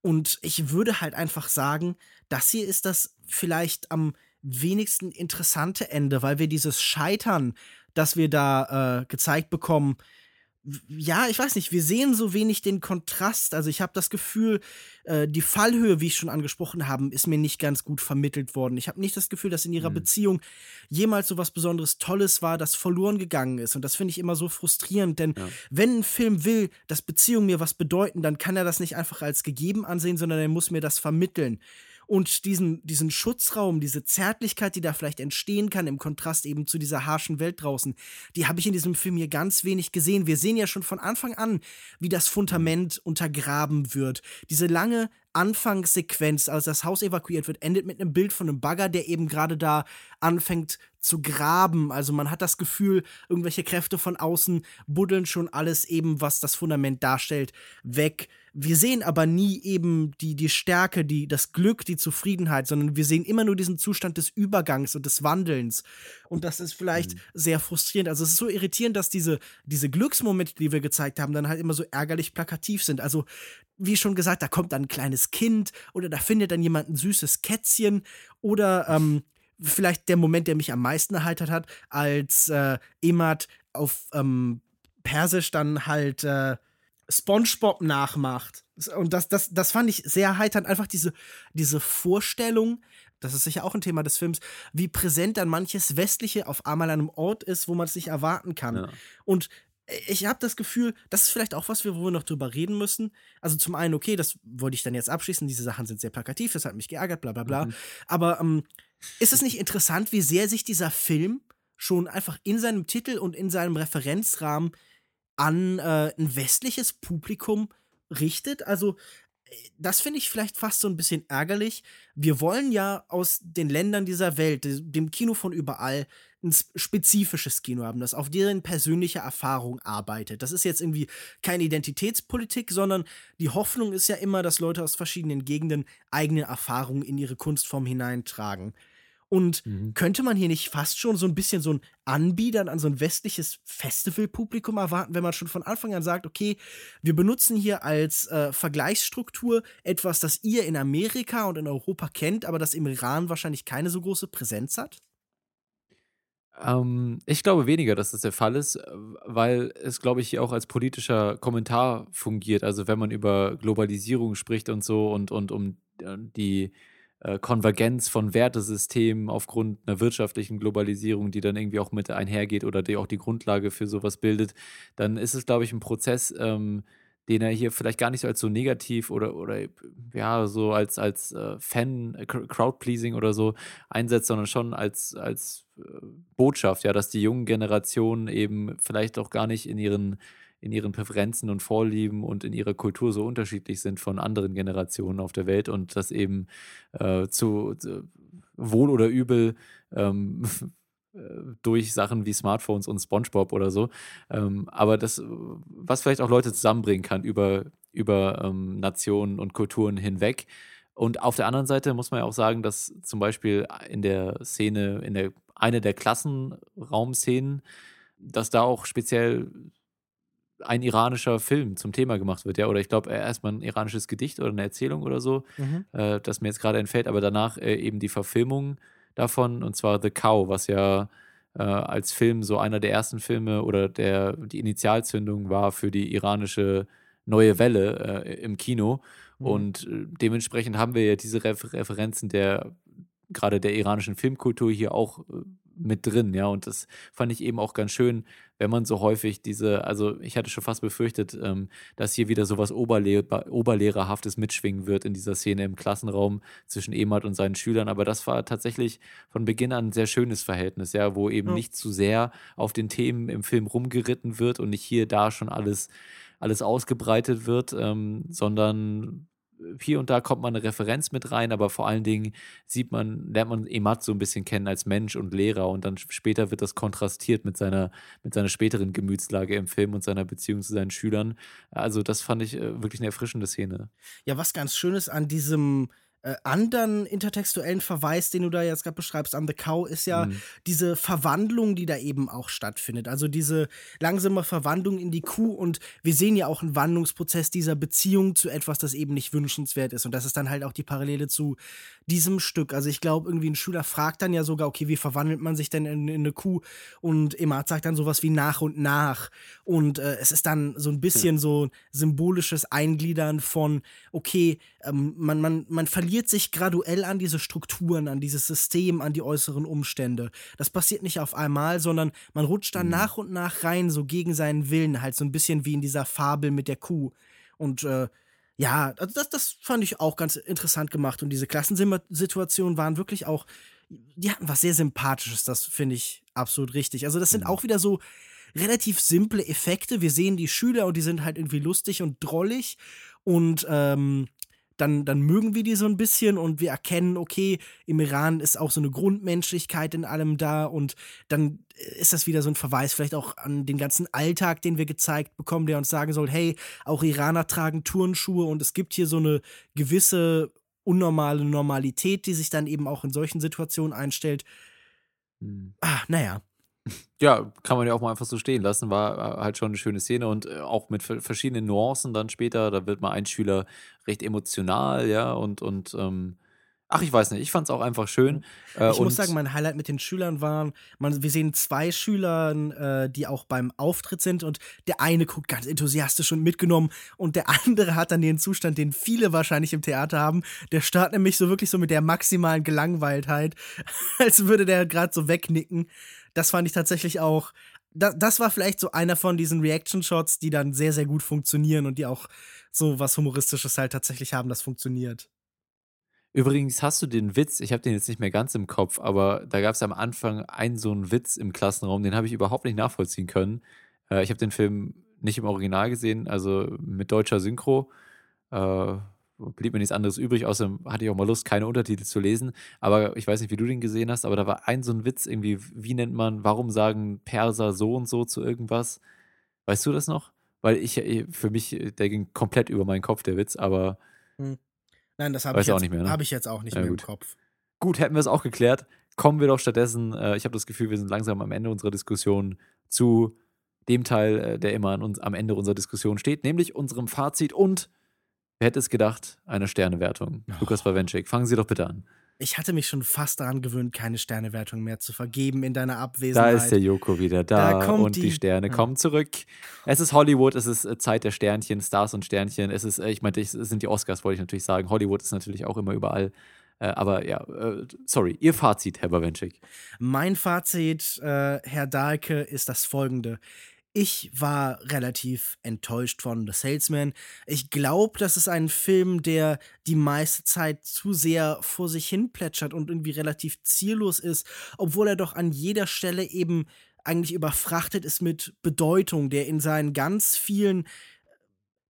Und ich würde halt einfach sagen, das hier ist das vielleicht am wenigsten interessante Ende, weil wir dieses Scheitern, das wir da äh, gezeigt bekommen, ja, ich weiß nicht, wir sehen so wenig den Kontrast. Also ich habe das Gefühl, äh, die Fallhöhe, wie ich schon angesprochen habe, ist mir nicht ganz gut vermittelt worden. Ich habe nicht das Gefühl, dass in ihrer mhm. Beziehung jemals so was Besonderes Tolles war, das verloren gegangen ist. Und das finde ich immer so frustrierend, denn ja. wenn ein Film will, dass Beziehungen mir was bedeuten, dann kann er das nicht einfach als gegeben ansehen, sondern er muss mir das vermitteln und diesen, diesen Schutzraum, diese Zärtlichkeit, die da vielleicht entstehen kann, im Kontrast eben zu dieser harschen Welt draußen, die habe ich in diesem Film hier ganz wenig gesehen. Wir sehen ja schon von Anfang an, wie das Fundament untergraben wird. Diese lange Anfangssequenz, als das Haus evakuiert wird, endet mit einem Bild von einem Bagger, der eben gerade da anfängt zu graben. Also man hat das Gefühl, irgendwelche Kräfte von außen buddeln schon alles eben, was das Fundament darstellt, weg. Wir sehen aber nie eben die, die Stärke, die, das Glück, die Zufriedenheit, sondern wir sehen immer nur diesen Zustand des Übergangs und des Wandelns. Und das ist vielleicht mhm. sehr frustrierend. Also es ist so irritierend, dass diese, diese Glücksmomente, die wir gezeigt haben, dann halt immer so ärgerlich plakativ sind. Also wie schon gesagt, da kommt dann ein kleines Kind oder da findet dann jemand ein süßes Kätzchen oder ähm, vielleicht der Moment, der mich am meisten erheitert hat, als äh, Emad auf ähm, Persisch dann halt äh, SpongeBob nachmacht. Und das, das, das fand ich sehr erheiternd. Einfach diese, diese Vorstellung, das ist sicher auch ein Thema des Films, wie präsent dann manches Westliche auf einmal an einem Ort ist, wo man es nicht erwarten kann. Ja. Und ich habe das Gefühl, das ist vielleicht auch was, wo wir noch drüber reden müssen. Also zum einen, okay, das wollte ich dann jetzt abschließen, diese Sachen sind sehr plakativ, das hat mich geärgert, bla bla bla. Mhm. Aber ähm, ist es nicht interessant, wie sehr sich dieser Film schon einfach in seinem Titel und in seinem Referenzrahmen an äh, ein westliches Publikum richtet? Also das finde ich vielleicht fast so ein bisschen ärgerlich. Wir wollen ja aus den Ländern dieser Welt, dem Kino von überall, ein spezifisches Kino haben, das auf deren persönliche Erfahrung arbeitet. Das ist jetzt irgendwie keine Identitätspolitik, sondern die Hoffnung ist ja immer, dass Leute aus verschiedenen Gegenden eigene Erfahrungen in ihre Kunstform hineintragen. Und mhm. könnte man hier nicht fast schon so ein bisschen so ein Anbietern an so ein westliches Festivalpublikum erwarten, wenn man schon von Anfang an sagt, okay, wir benutzen hier als äh, Vergleichsstruktur etwas, das ihr in Amerika und in Europa kennt, aber das im Iran wahrscheinlich keine so große Präsenz hat? Ähm, ich glaube weniger, dass das der Fall ist, weil es, glaube ich, hier auch als politischer Kommentar fungiert. Also wenn man über Globalisierung spricht und so und, und um äh, die äh, Konvergenz von Wertesystemen aufgrund einer wirtschaftlichen Globalisierung, die dann irgendwie auch mit einhergeht oder die auch die Grundlage für sowas bildet, dann ist es, glaube ich, ein Prozess, ähm, den er hier vielleicht gar nicht so als so negativ oder, oder ja, so als, als äh, Fan, äh, Crowdpleasing oder so einsetzt, sondern schon als, als äh, Botschaft, ja, dass die jungen Generationen eben vielleicht auch gar nicht in ihren in ihren Präferenzen und Vorlieben und in ihrer Kultur so unterschiedlich sind von anderen Generationen auf der Welt und das eben äh, zu, zu, wohl oder übel ähm, äh, durch Sachen wie Smartphones und SpongeBob oder so. Ähm, aber das, was vielleicht auch Leute zusammenbringen kann über, über ähm, Nationen und Kulturen hinweg. Und auf der anderen Seite muss man ja auch sagen, dass zum Beispiel in der Szene, in der eine der Klassenraumszenen, dass da auch speziell ein iranischer Film zum Thema gemacht wird, ja, oder ich glaube erstmal ein iranisches Gedicht oder eine Erzählung oder so, mhm. äh, das mir jetzt gerade entfällt, aber danach äh, eben die Verfilmung davon und zwar The Cow, was ja äh, als Film so einer der ersten Filme oder der die Initialzündung war für die iranische neue Welle äh, im Kino mhm. und äh, dementsprechend haben wir ja diese Refer Referenzen der gerade der iranischen Filmkultur hier auch äh, mit drin, ja. Und das fand ich eben auch ganz schön, wenn man so häufig diese, also ich hatte schon fast befürchtet, ähm, dass hier wieder sowas Oberlehr Oberlehrerhaftes mitschwingen wird in dieser Szene im Klassenraum zwischen Emad und seinen Schülern. Aber das war tatsächlich von Beginn an ein sehr schönes Verhältnis, ja, wo eben ja. nicht zu sehr auf den Themen im Film rumgeritten wird und nicht hier da schon alles alles ausgebreitet wird, ähm, sondern hier und da kommt man eine Referenz mit rein, aber vor allen Dingen sieht man, lernt man Emat so ein bisschen kennen als Mensch und Lehrer und dann später wird das kontrastiert mit seiner, mit seiner späteren Gemütslage im Film und seiner Beziehung zu seinen Schülern. Also das fand ich äh, wirklich eine erfrischende Szene. Ja, was ganz schön ist an diesem äh, anderen intertextuellen Verweis, den du da jetzt gerade beschreibst, an The Cow, ist ja mhm. diese Verwandlung, die da eben auch stattfindet. Also diese langsame Verwandlung in die Kuh und wir sehen ja auch einen Wandlungsprozess dieser Beziehung zu etwas, das eben nicht wünschenswert ist. Und das ist dann halt auch die Parallele zu diesem Stück. Also ich glaube, irgendwie ein Schüler fragt dann ja sogar, okay, wie verwandelt man sich denn in, in eine Kuh? Und Emad sagt dann sowas wie nach und nach. Und äh, es ist dann so ein bisschen so symbolisches Eingliedern von, okay, ähm, man, man, man verliert sich graduell an diese Strukturen, an dieses System, an die äußeren Umstände. Das passiert nicht auf einmal, sondern man rutscht dann mhm. nach und nach rein, so gegen seinen Willen, halt so ein bisschen wie in dieser Fabel mit der Kuh. Und äh, ja, also das, das fand ich auch ganz interessant gemacht. Und diese Klassensituationen waren wirklich auch, die hatten was sehr Sympathisches, das finde ich absolut richtig. Also, das sind mhm. auch wieder so relativ simple Effekte. Wir sehen die Schüler und die sind halt irgendwie lustig und drollig. Und ähm, dann, dann mögen wir die so ein bisschen und wir erkennen, okay, im Iran ist auch so eine Grundmenschlichkeit in allem da und dann ist das wieder so ein Verweis vielleicht auch an den ganzen Alltag, den wir gezeigt bekommen, der uns sagen soll, hey, auch Iraner tragen Turnschuhe und es gibt hier so eine gewisse unnormale Normalität, die sich dann eben auch in solchen Situationen einstellt. Hm. Ah, naja. Ja, kann man ja auch mal einfach so stehen lassen. War äh, halt schon eine schöne Szene und äh, auch mit verschiedenen Nuancen dann später. Da wird mal ein Schüler recht emotional, ja, und, und ähm, ach, ich weiß nicht, ich fand es auch einfach schön. Äh, ich muss sagen, mein Highlight mit den Schülern waren, man, wir sehen zwei Schüler, äh, die auch beim Auftritt sind und der eine guckt ganz enthusiastisch und mitgenommen und der andere hat dann den Zustand, den viele wahrscheinlich im Theater haben. Der startet nämlich so wirklich so mit der maximalen Gelangweiltheit, als würde der gerade so wegnicken das fand ich tatsächlich auch da, das war vielleicht so einer von diesen Reaction-Shots, die dann sehr, sehr gut funktionieren und die auch so was Humoristisches halt tatsächlich haben, das funktioniert. Übrigens hast du den Witz, ich habe den jetzt nicht mehr ganz im Kopf, aber da gab es am Anfang einen so einen Witz im Klassenraum, den habe ich überhaupt nicht nachvollziehen können. Äh, ich habe den Film nicht im Original gesehen, also mit deutscher Synchro. Äh, blieb mir nichts anderes übrig, außerdem hatte ich auch mal Lust, keine Untertitel zu lesen. Aber ich weiß nicht, wie du den gesehen hast, aber da war ein so ein Witz irgendwie, wie nennt man, warum sagen Perser so und so zu irgendwas? Weißt du das noch? Weil ich, für mich, der ging komplett über meinen Kopf, der Witz, aber hm. Nein, das habe ich, jetzt, ne? hab ich jetzt auch nicht ja, mehr gut. im Kopf. Gut, hätten wir es auch geklärt. Kommen wir doch stattdessen, äh, ich habe das Gefühl, wir sind langsam am Ende unserer Diskussion zu dem Teil, äh, der immer uns, am Ende unserer Diskussion steht, nämlich unserem Fazit und, wer hätte es gedacht, eine Sternewertung. Oh. Lukas Bawenschik, fangen Sie doch bitte an. Ich hatte mich schon fast daran gewöhnt, keine Sternewertung mehr zu vergeben in deiner Abwesenheit. Da ist der Joko wieder da, da und die, die Sterne ja. kommen zurück. Es ist Hollywood, es ist äh, Zeit der Sternchen, Stars und Sternchen. Es ist, äh, ich meinte, es sind die Oscars, wollte ich natürlich sagen. Hollywood ist natürlich auch immer überall. Äh, aber ja, sorry, Ihr Fazit, Herr Bawenschik. Mein Fazit, äh, Herr Dahlke, ist das folgende. Ich war relativ enttäuscht von The Salesman. Ich glaube, das ist ein Film, der die meiste Zeit zu sehr vor sich hin plätschert und irgendwie relativ ziellos ist, obwohl er doch an jeder Stelle eben eigentlich überfrachtet ist mit Bedeutung, der in seinen ganz vielen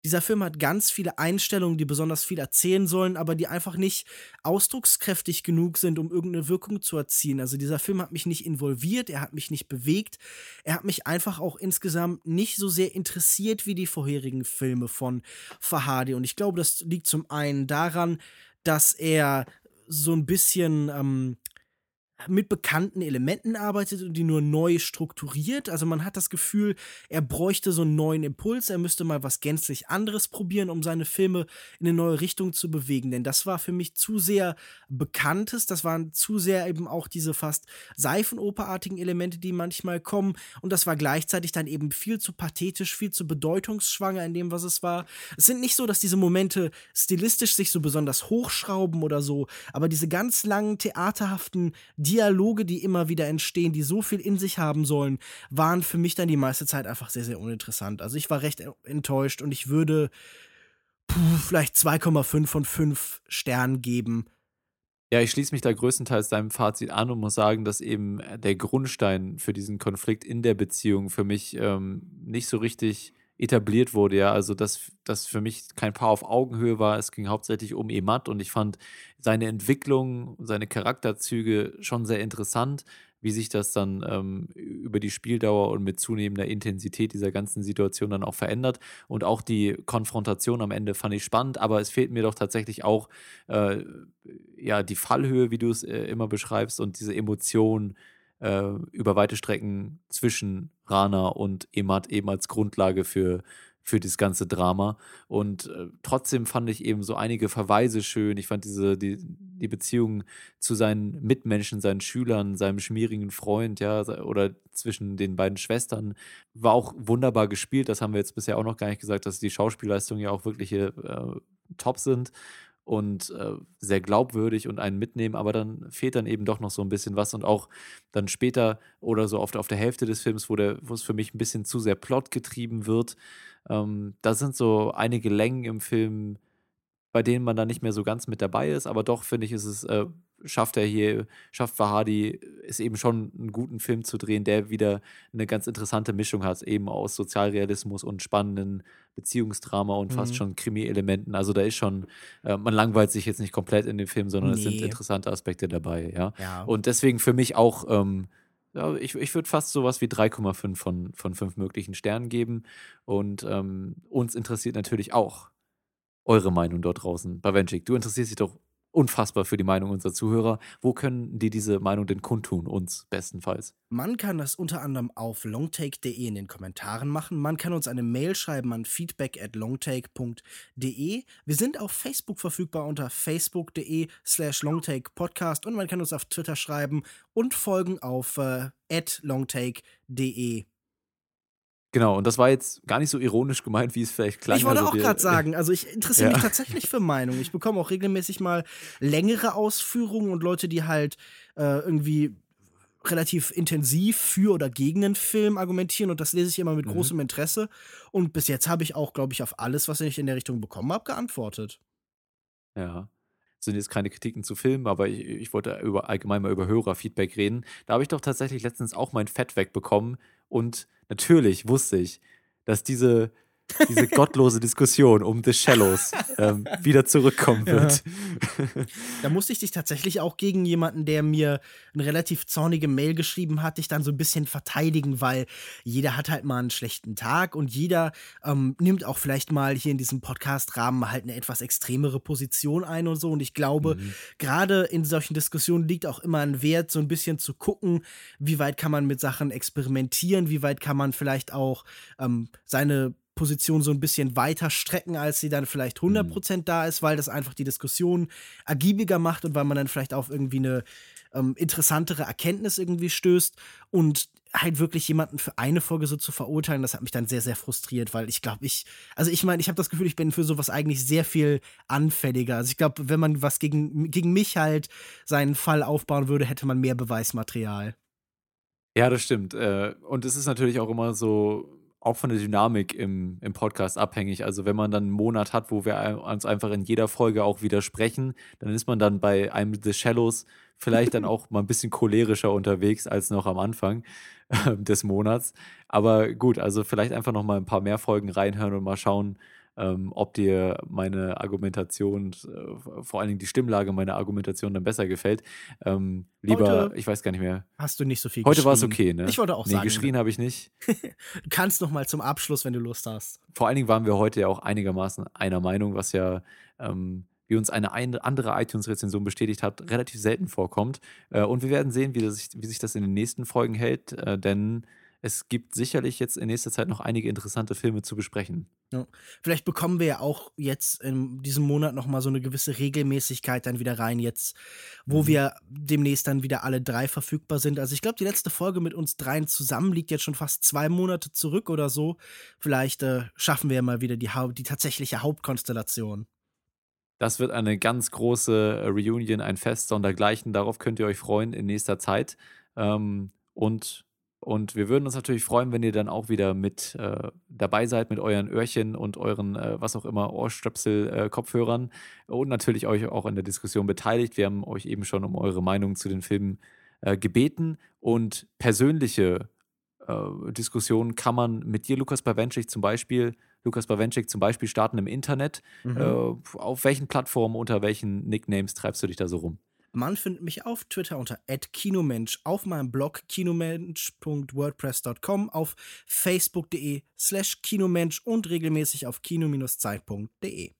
dieser Film hat ganz viele Einstellungen, die besonders viel erzählen sollen, aber die einfach nicht ausdruckskräftig genug sind, um irgendeine Wirkung zu erzielen. Also dieser Film hat mich nicht involviert, er hat mich nicht bewegt, er hat mich einfach auch insgesamt nicht so sehr interessiert wie die vorherigen Filme von Fahadi. Und ich glaube, das liegt zum einen daran, dass er so ein bisschen ähm, mit bekannten Elementen arbeitet und die nur neu strukturiert. Also man hat das Gefühl, er bräuchte so einen neuen Impuls, er müsste mal was gänzlich anderes probieren, um seine Filme in eine neue Richtung zu bewegen. Denn das war für mich zu sehr Bekanntes, das waren zu sehr eben auch diese fast Seifenoperartigen Elemente, die manchmal kommen. Und das war gleichzeitig dann eben viel zu pathetisch, viel zu bedeutungsschwanger in dem, was es war. Es sind nicht so, dass diese Momente stilistisch sich so besonders hochschrauben oder so, aber diese ganz langen theaterhaften Dialoge, die immer wieder entstehen, die so viel in sich haben sollen, waren für mich dann die meiste Zeit einfach sehr, sehr uninteressant. Also ich war recht enttäuscht und ich würde puh, vielleicht 2,5 von 5 Sternen geben. Ja, ich schließe mich da größtenteils deinem Fazit an und muss sagen, dass eben der Grundstein für diesen Konflikt in der Beziehung für mich ähm, nicht so richtig etabliert wurde, ja. Also, dass das für mich kein Paar auf Augenhöhe war. Es ging hauptsächlich um Emat und ich fand seine Entwicklung, seine Charakterzüge schon sehr interessant, wie sich das dann ähm, über die Spieldauer und mit zunehmender Intensität dieser ganzen Situation dann auch verändert. Und auch die Konfrontation am Ende fand ich spannend, aber es fehlt mir doch tatsächlich auch äh, ja die Fallhöhe, wie du es äh, immer beschreibst, und diese Emotionen äh, über weite Strecken zwischen Rana und Emat eben als Grundlage für, für das ganze Drama. Und äh, trotzdem fand ich eben so einige Verweise schön. Ich fand diese, die, die Beziehung zu seinen Mitmenschen, seinen Schülern, seinem schmierigen Freund, ja, oder zwischen den beiden Schwestern, war auch wunderbar gespielt. Das haben wir jetzt bisher auch noch gar nicht gesagt, dass die Schauspielleistungen ja auch wirklich äh, top sind und äh, sehr glaubwürdig und einen mitnehmen, aber dann fehlt dann eben doch noch so ein bisschen was und auch dann später oder so oft auf der Hälfte des Films, wo, der, wo es für mich ein bisschen zu sehr plotgetrieben wird, ähm, da sind so einige Längen im Film, bei denen man dann nicht mehr so ganz mit dabei ist, aber doch finde ich, ist es äh, schafft er hier, schafft Fahadi es eben schon einen guten Film zu drehen, der wieder eine ganz interessante Mischung hat, eben aus Sozialrealismus und spannenden Beziehungsdrama und fast mhm. schon Krimi-Elementen. Also da ist schon, äh, man langweilt sich jetzt nicht komplett in dem Film, sondern nee. es sind interessante Aspekte dabei, ja. ja. Und deswegen für mich auch, ähm, ja, ich, ich würde fast sowas wie 3,5 von, von 5 möglichen Sternen geben. Und ähm, uns interessiert natürlich auch eure Meinung dort draußen. Bawenschik, du interessierst dich doch unfassbar für die Meinung unserer Zuhörer. Wo können die diese Meinung denn kundtun, uns bestenfalls? Man kann das unter anderem auf longtake.de in den Kommentaren machen. Man kann uns eine Mail schreiben an feedback at longtake.de. Wir sind auf Facebook verfügbar unter facebook.de slash longtakepodcast und man kann uns auf Twitter schreiben und folgen auf äh, longtake.de. Genau, und das war jetzt gar nicht so ironisch gemeint, wie es vielleicht klang. Ich wollte also auch gerade sagen, also ich interessiere ja. mich tatsächlich für Meinungen. Ich bekomme auch regelmäßig mal längere Ausführungen und Leute, die halt äh, irgendwie relativ intensiv für oder gegen einen Film argumentieren und das lese ich immer mit mhm. großem Interesse. Und bis jetzt habe ich auch, glaube ich, auf alles, was ich in der Richtung bekommen habe, geantwortet. Ja. Sind jetzt keine Kritiken zu Filmen, aber ich, ich wollte über, allgemein mal über Hörerfeedback reden. Da habe ich doch tatsächlich letztens auch mein Fett wegbekommen und natürlich wusste ich, dass diese diese gottlose Diskussion um The Shallows ähm, wieder zurückkommen wird. Ja. Da musste ich dich tatsächlich auch gegen jemanden, der mir eine relativ zornige Mail geschrieben hat, dich dann so ein bisschen verteidigen, weil jeder hat halt mal einen schlechten Tag und jeder ähm, nimmt auch vielleicht mal hier in diesem Podcast-Rahmen halt eine etwas extremere Position ein und so. Und ich glaube, mhm. gerade in solchen Diskussionen liegt auch immer ein Wert, so ein bisschen zu gucken, wie weit kann man mit Sachen experimentieren, wie weit kann man vielleicht auch ähm, seine Position so ein bisschen weiter strecken, als sie dann vielleicht 100% mhm. da ist, weil das einfach die Diskussion ergiebiger macht und weil man dann vielleicht auf irgendwie eine ähm, interessantere Erkenntnis irgendwie stößt und halt wirklich jemanden für eine Folge so zu verurteilen, das hat mich dann sehr, sehr frustriert, weil ich glaube, ich, also ich meine, ich habe das Gefühl, ich bin für sowas eigentlich sehr viel anfälliger. Also ich glaube, wenn man was gegen, gegen mich halt seinen Fall aufbauen würde, hätte man mehr Beweismaterial. Ja, das stimmt. Äh, und es ist natürlich auch immer so, auch von der Dynamik im, im Podcast abhängig. Also wenn man dann einen Monat hat, wo wir uns einfach in jeder Folge auch widersprechen, dann ist man dann bei einem The Shallows vielleicht dann auch mal ein bisschen cholerischer unterwegs als noch am Anfang äh, des Monats. Aber gut, also vielleicht einfach noch mal ein paar mehr Folgen reinhören und mal schauen, ähm, ob dir meine Argumentation, äh, vor allen Dingen die Stimmlage meiner Argumentation dann besser gefällt. Ähm, lieber, heute ich weiß gar nicht mehr. Hast du nicht so viel Heute war es okay, ne? Ich wollte auch nee, sagen. geschrien habe ich nicht. du kannst noch mal zum Abschluss, wenn du Lust hast. Vor allen Dingen waren wir heute ja auch einigermaßen einer Meinung, was ja ähm, wie uns eine andere iTunes-Rezension bestätigt hat, relativ selten vorkommt. Äh, und wir werden sehen, wie, das, wie, sich das in den nächsten Folgen hält, äh, denn es gibt sicherlich jetzt in nächster Zeit noch einige interessante Filme zu besprechen. Ja. Vielleicht bekommen wir ja auch jetzt in diesem Monat noch mal so eine gewisse Regelmäßigkeit dann wieder rein, jetzt, wo mhm. wir demnächst dann wieder alle drei verfügbar sind. Also ich glaube, die letzte Folge mit uns dreien zusammen liegt jetzt schon fast zwei Monate zurück oder so. Vielleicht äh, schaffen wir ja mal wieder die, die tatsächliche Hauptkonstellation. Das wird eine ganz große äh, Reunion, ein Fest sondergleichen. Darauf könnt ihr euch freuen in nächster Zeit. Ähm, und und wir würden uns natürlich freuen, wenn ihr dann auch wieder mit äh, dabei seid mit euren Öhrchen und euren, äh, was auch immer, Ohrstöpsel, äh, Kopfhörern und natürlich euch auch in der Diskussion beteiligt. Wir haben euch eben schon um eure Meinung zu den Filmen äh, gebeten und persönliche äh, Diskussionen kann man mit dir, Lukas Bawenschik, zum Beispiel, Lukas Bawenschik zum Beispiel starten im Internet. Mhm. Auf welchen Plattformen, unter welchen Nicknames treibst du dich da so rum? Man findet mich auf Twitter unter @kinomensch, auf meinem Blog kinomensch.wordpress.com, auf facebook.de slash kinomensch und regelmäßig auf kino-zeit.de.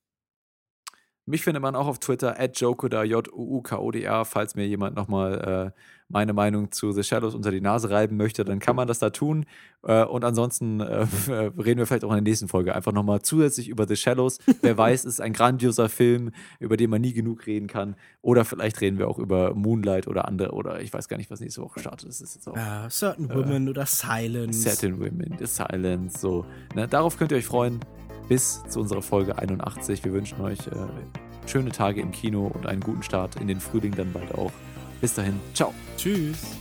Mich findet man auch auf Twitter at Jokoda, J-U-U-K-O-D-A. Falls mir jemand nochmal äh, meine Meinung zu The Shadows unter die Nase reiben möchte, dann kann man das da tun. Äh, und ansonsten äh, reden wir vielleicht auch in der nächsten Folge einfach nochmal zusätzlich über The Shadows. Wer weiß, es ist ein grandioser Film, über den man nie genug reden kann. Oder vielleicht reden wir auch über Moonlight oder andere, oder ich weiß gar nicht, was nächste Woche startet. Das ist jetzt auch, ja, Certain Women oder Silence. Certain Women, The Silence, so. Ne? Darauf könnt ihr euch freuen bis zu unserer Folge 81. Wir wünschen euch äh, schöne Tage im Kino und einen guten Start in den Frühling dann bald auch. Bis dahin, ciao. Tschüss.